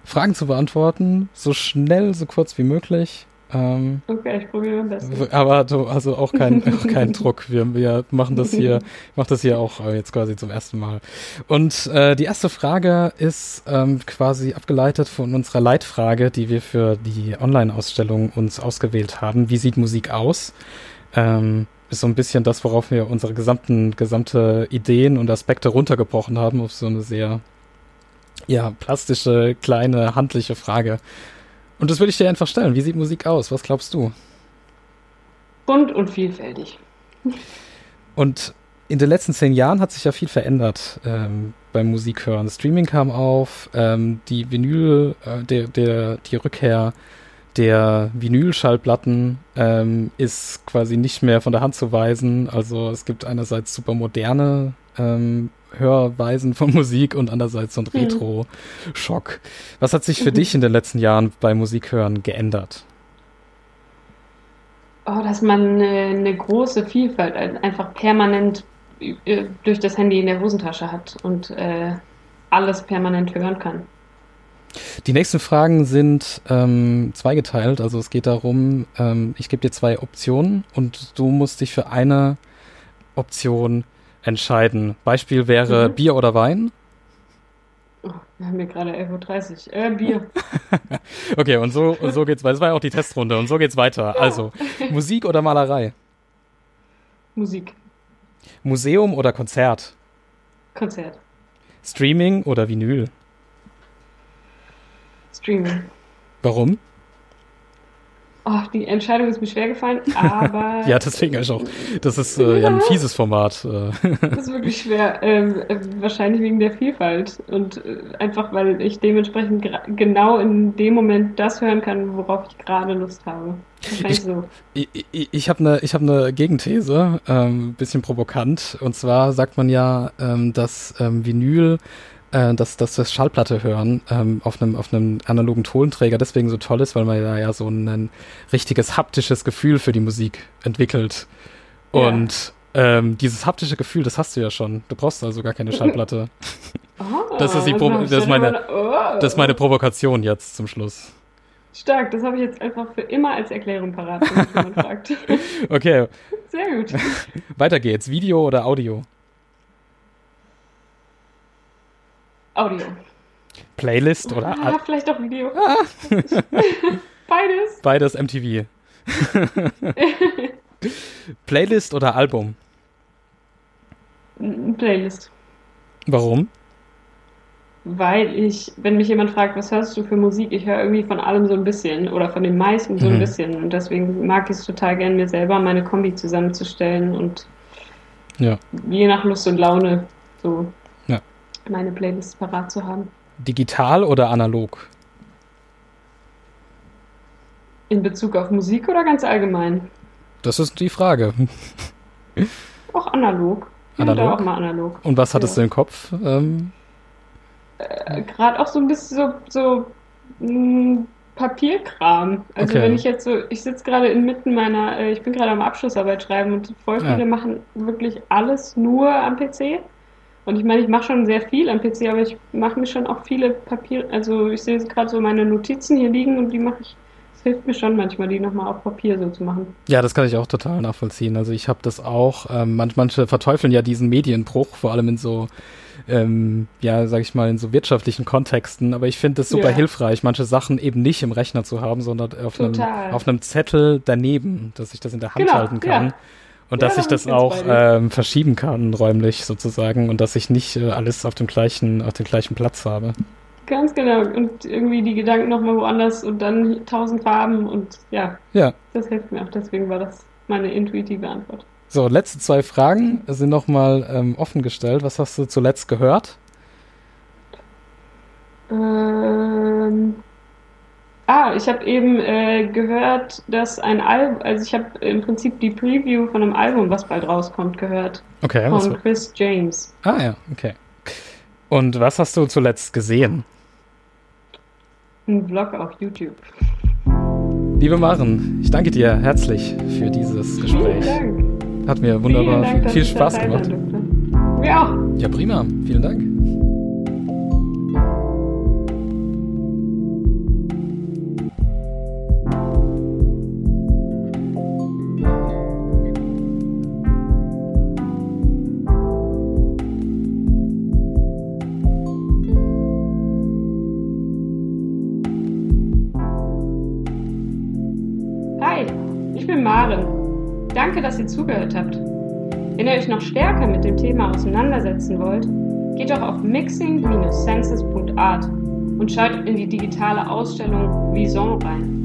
Fragen zu beantworten, so schnell, so kurz wie möglich. Ähm, okay, ich probiere mein Bestes. Aber du, also auch kein, auch kein Druck. Wir, wir machen das hier, ich mache das hier auch äh, jetzt quasi zum ersten Mal. Und äh, die erste Frage ist ähm, quasi abgeleitet von unserer Leitfrage, die wir für die Online-Ausstellung uns ausgewählt haben. Wie sieht Musik aus? Ähm, ist so ein bisschen das, worauf wir unsere gesamten, gesamte Ideen und Aspekte runtergebrochen haben, auf so eine sehr, ja, plastische, kleine, handliche Frage. Und das würde ich dir einfach stellen. Wie sieht Musik aus? Was glaubst du? Bunt und vielfältig. Und in den letzten zehn Jahren hat sich ja viel verändert ähm, beim Musikhören. Streaming kam auf, ähm, die Vinyl, äh, der, der, die Rückkehr der Vinylschallplatten ähm, ist quasi nicht mehr von der Hand zu weisen. Also es gibt einerseits super moderne ähm, Hörweisen von Musik und andererseits so ein mhm. Retro-Schock. Was hat sich für dich in den letzten Jahren bei Musikhören geändert? Oh, dass man eine, eine große Vielfalt einfach permanent äh, durch das Handy in der Hosentasche hat und äh, alles permanent hören kann. Die nächsten Fragen sind ähm, zweigeteilt. Also es geht darum, ähm, ich gebe dir zwei Optionen und du musst dich für eine Option entscheiden. Beispiel wäre mhm. Bier oder Wein. Oh, wir haben hier gerade 11.30 Uhr. Äh, Bier. okay, und so, und so geht's weiter. Das war ja auch die Testrunde und so geht's weiter. Ja. Also, Musik oder Malerei? Musik. Museum oder Konzert? Konzert. Streaming oder Vinyl? Streaming. Warum? Oh, die Entscheidung ist mir schwer gefallen, aber. ja, deswegen ist auch. Das ist äh, ja ein fieses Format. Äh. das ist wirklich schwer. Ähm, äh, wahrscheinlich wegen der Vielfalt. Und äh, einfach, weil ich dementsprechend genau in dem Moment das hören kann, worauf ich gerade Lust habe. Wahrscheinlich ich, so. Ich, ich, ich habe eine hab ne Gegenthese, ähm, bisschen provokant. Und zwar sagt man ja, ähm, dass ähm, Vinyl äh, dass, dass das Schallplatte hören ähm, auf einem auf einem analogen Tonträger deswegen so toll ist, weil man da ja so ein, ein richtiges haptisches Gefühl für die Musik entwickelt. Und ja. ähm, dieses haptische Gefühl, das hast du ja schon. Du brauchst also gar keine Schallplatte. Oh, das ist die Pro das ist meine, oh. das ist meine Provokation jetzt zum Schluss. Stark, das habe ich jetzt einfach für immer als Erklärung parat, wenn jemand fragt. Okay. Sehr gut. Weiter geht's. Video oder Audio? Audio. Playlist oder? Ah, vielleicht auch Video. Ah. Beides. Beides MTV. Playlist oder Album? Playlist. Warum? Weil ich, wenn mich jemand fragt, was hörst du für Musik, ich höre irgendwie von allem so ein bisschen oder von den meisten so mhm. ein bisschen. Und deswegen mag ich es total gerne, mir selber meine Kombi zusammenzustellen und ja. je nach Lust und Laune so meine Playlist parat zu haben. Digital oder analog? In Bezug auf Musik oder ganz allgemein? Das ist die Frage. Auch analog. Analog? Auch mal analog. Und was hattest ja. du im Kopf? Ähm, äh, Gerade auch so ein bisschen so, so mh, mm, Papierkram. Also okay. wenn ich jetzt so, ich sitze gerade inmitten meiner, äh, ich bin gerade am Abschlussarbeit schreiben und voll viele ja. machen wirklich alles nur am PC. Und ich meine, ich mache schon sehr viel am PC, aber ich mache mir schon auch viele Papier, also ich sehe gerade so meine Notizen hier liegen und die mache ich es hilft mir schon manchmal, die nochmal auf Papier so zu machen. Ja, das kann ich auch total nachvollziehen. Also ich habe das auch, ähm, manch, manche verteufeln ja diesen Medienbruch, vor allem in so, ähm, ja, sag ich mal, in so wirtschaftlichen Kontexten. Aber ich finde es super ja. hilfreich, manche Sachen eben nicht im Rechner zu haben, sondern auf, einem, auf einem Zettel daneben, dass ich das in der Hand genau, halten kann. Ja. Und ja, dass ich das auch ähm, verschieben kann, räumlich sozusagen, und dass ich nicht äh, alles auf dem gleichen, auf dem gleichen Platz habe. Ganz genau. Und irgendwie die Gedanken nochmal woanders und dann tausend Farben und ja. Ja. Das hilft mir auch. Deswegen war das meine intuitive Antwort. So, letzte zwei Fragen sind nochmal ähm, offen gestellt. Was hast du zuletzt gehört? Ähm, ah, ich habe eben äh, gehört, dass ein Album, also ich habe im Prinzip die Preview von einem Album, was bald rauskommt, gehört. Okay. Von Chris James. Ah ja, okay. Und was hast du zuletzt gesehen? Ein Vlog auf YouTube. Liebe Maren, ich danke dir herzlich für dieses Gespräch. Vielen Dank. Hat mir wunderbar Dank, viel Spaß gemacht. Mir auch. Ja, prima. Vielen Dank. ihr zugehört habt. Wenn ihr euch noch stärker mit dem Thema auseinandersetzen wollt, geht doch auf mixing-senses.art und schaut in die digitale Ausstellung Vision rein.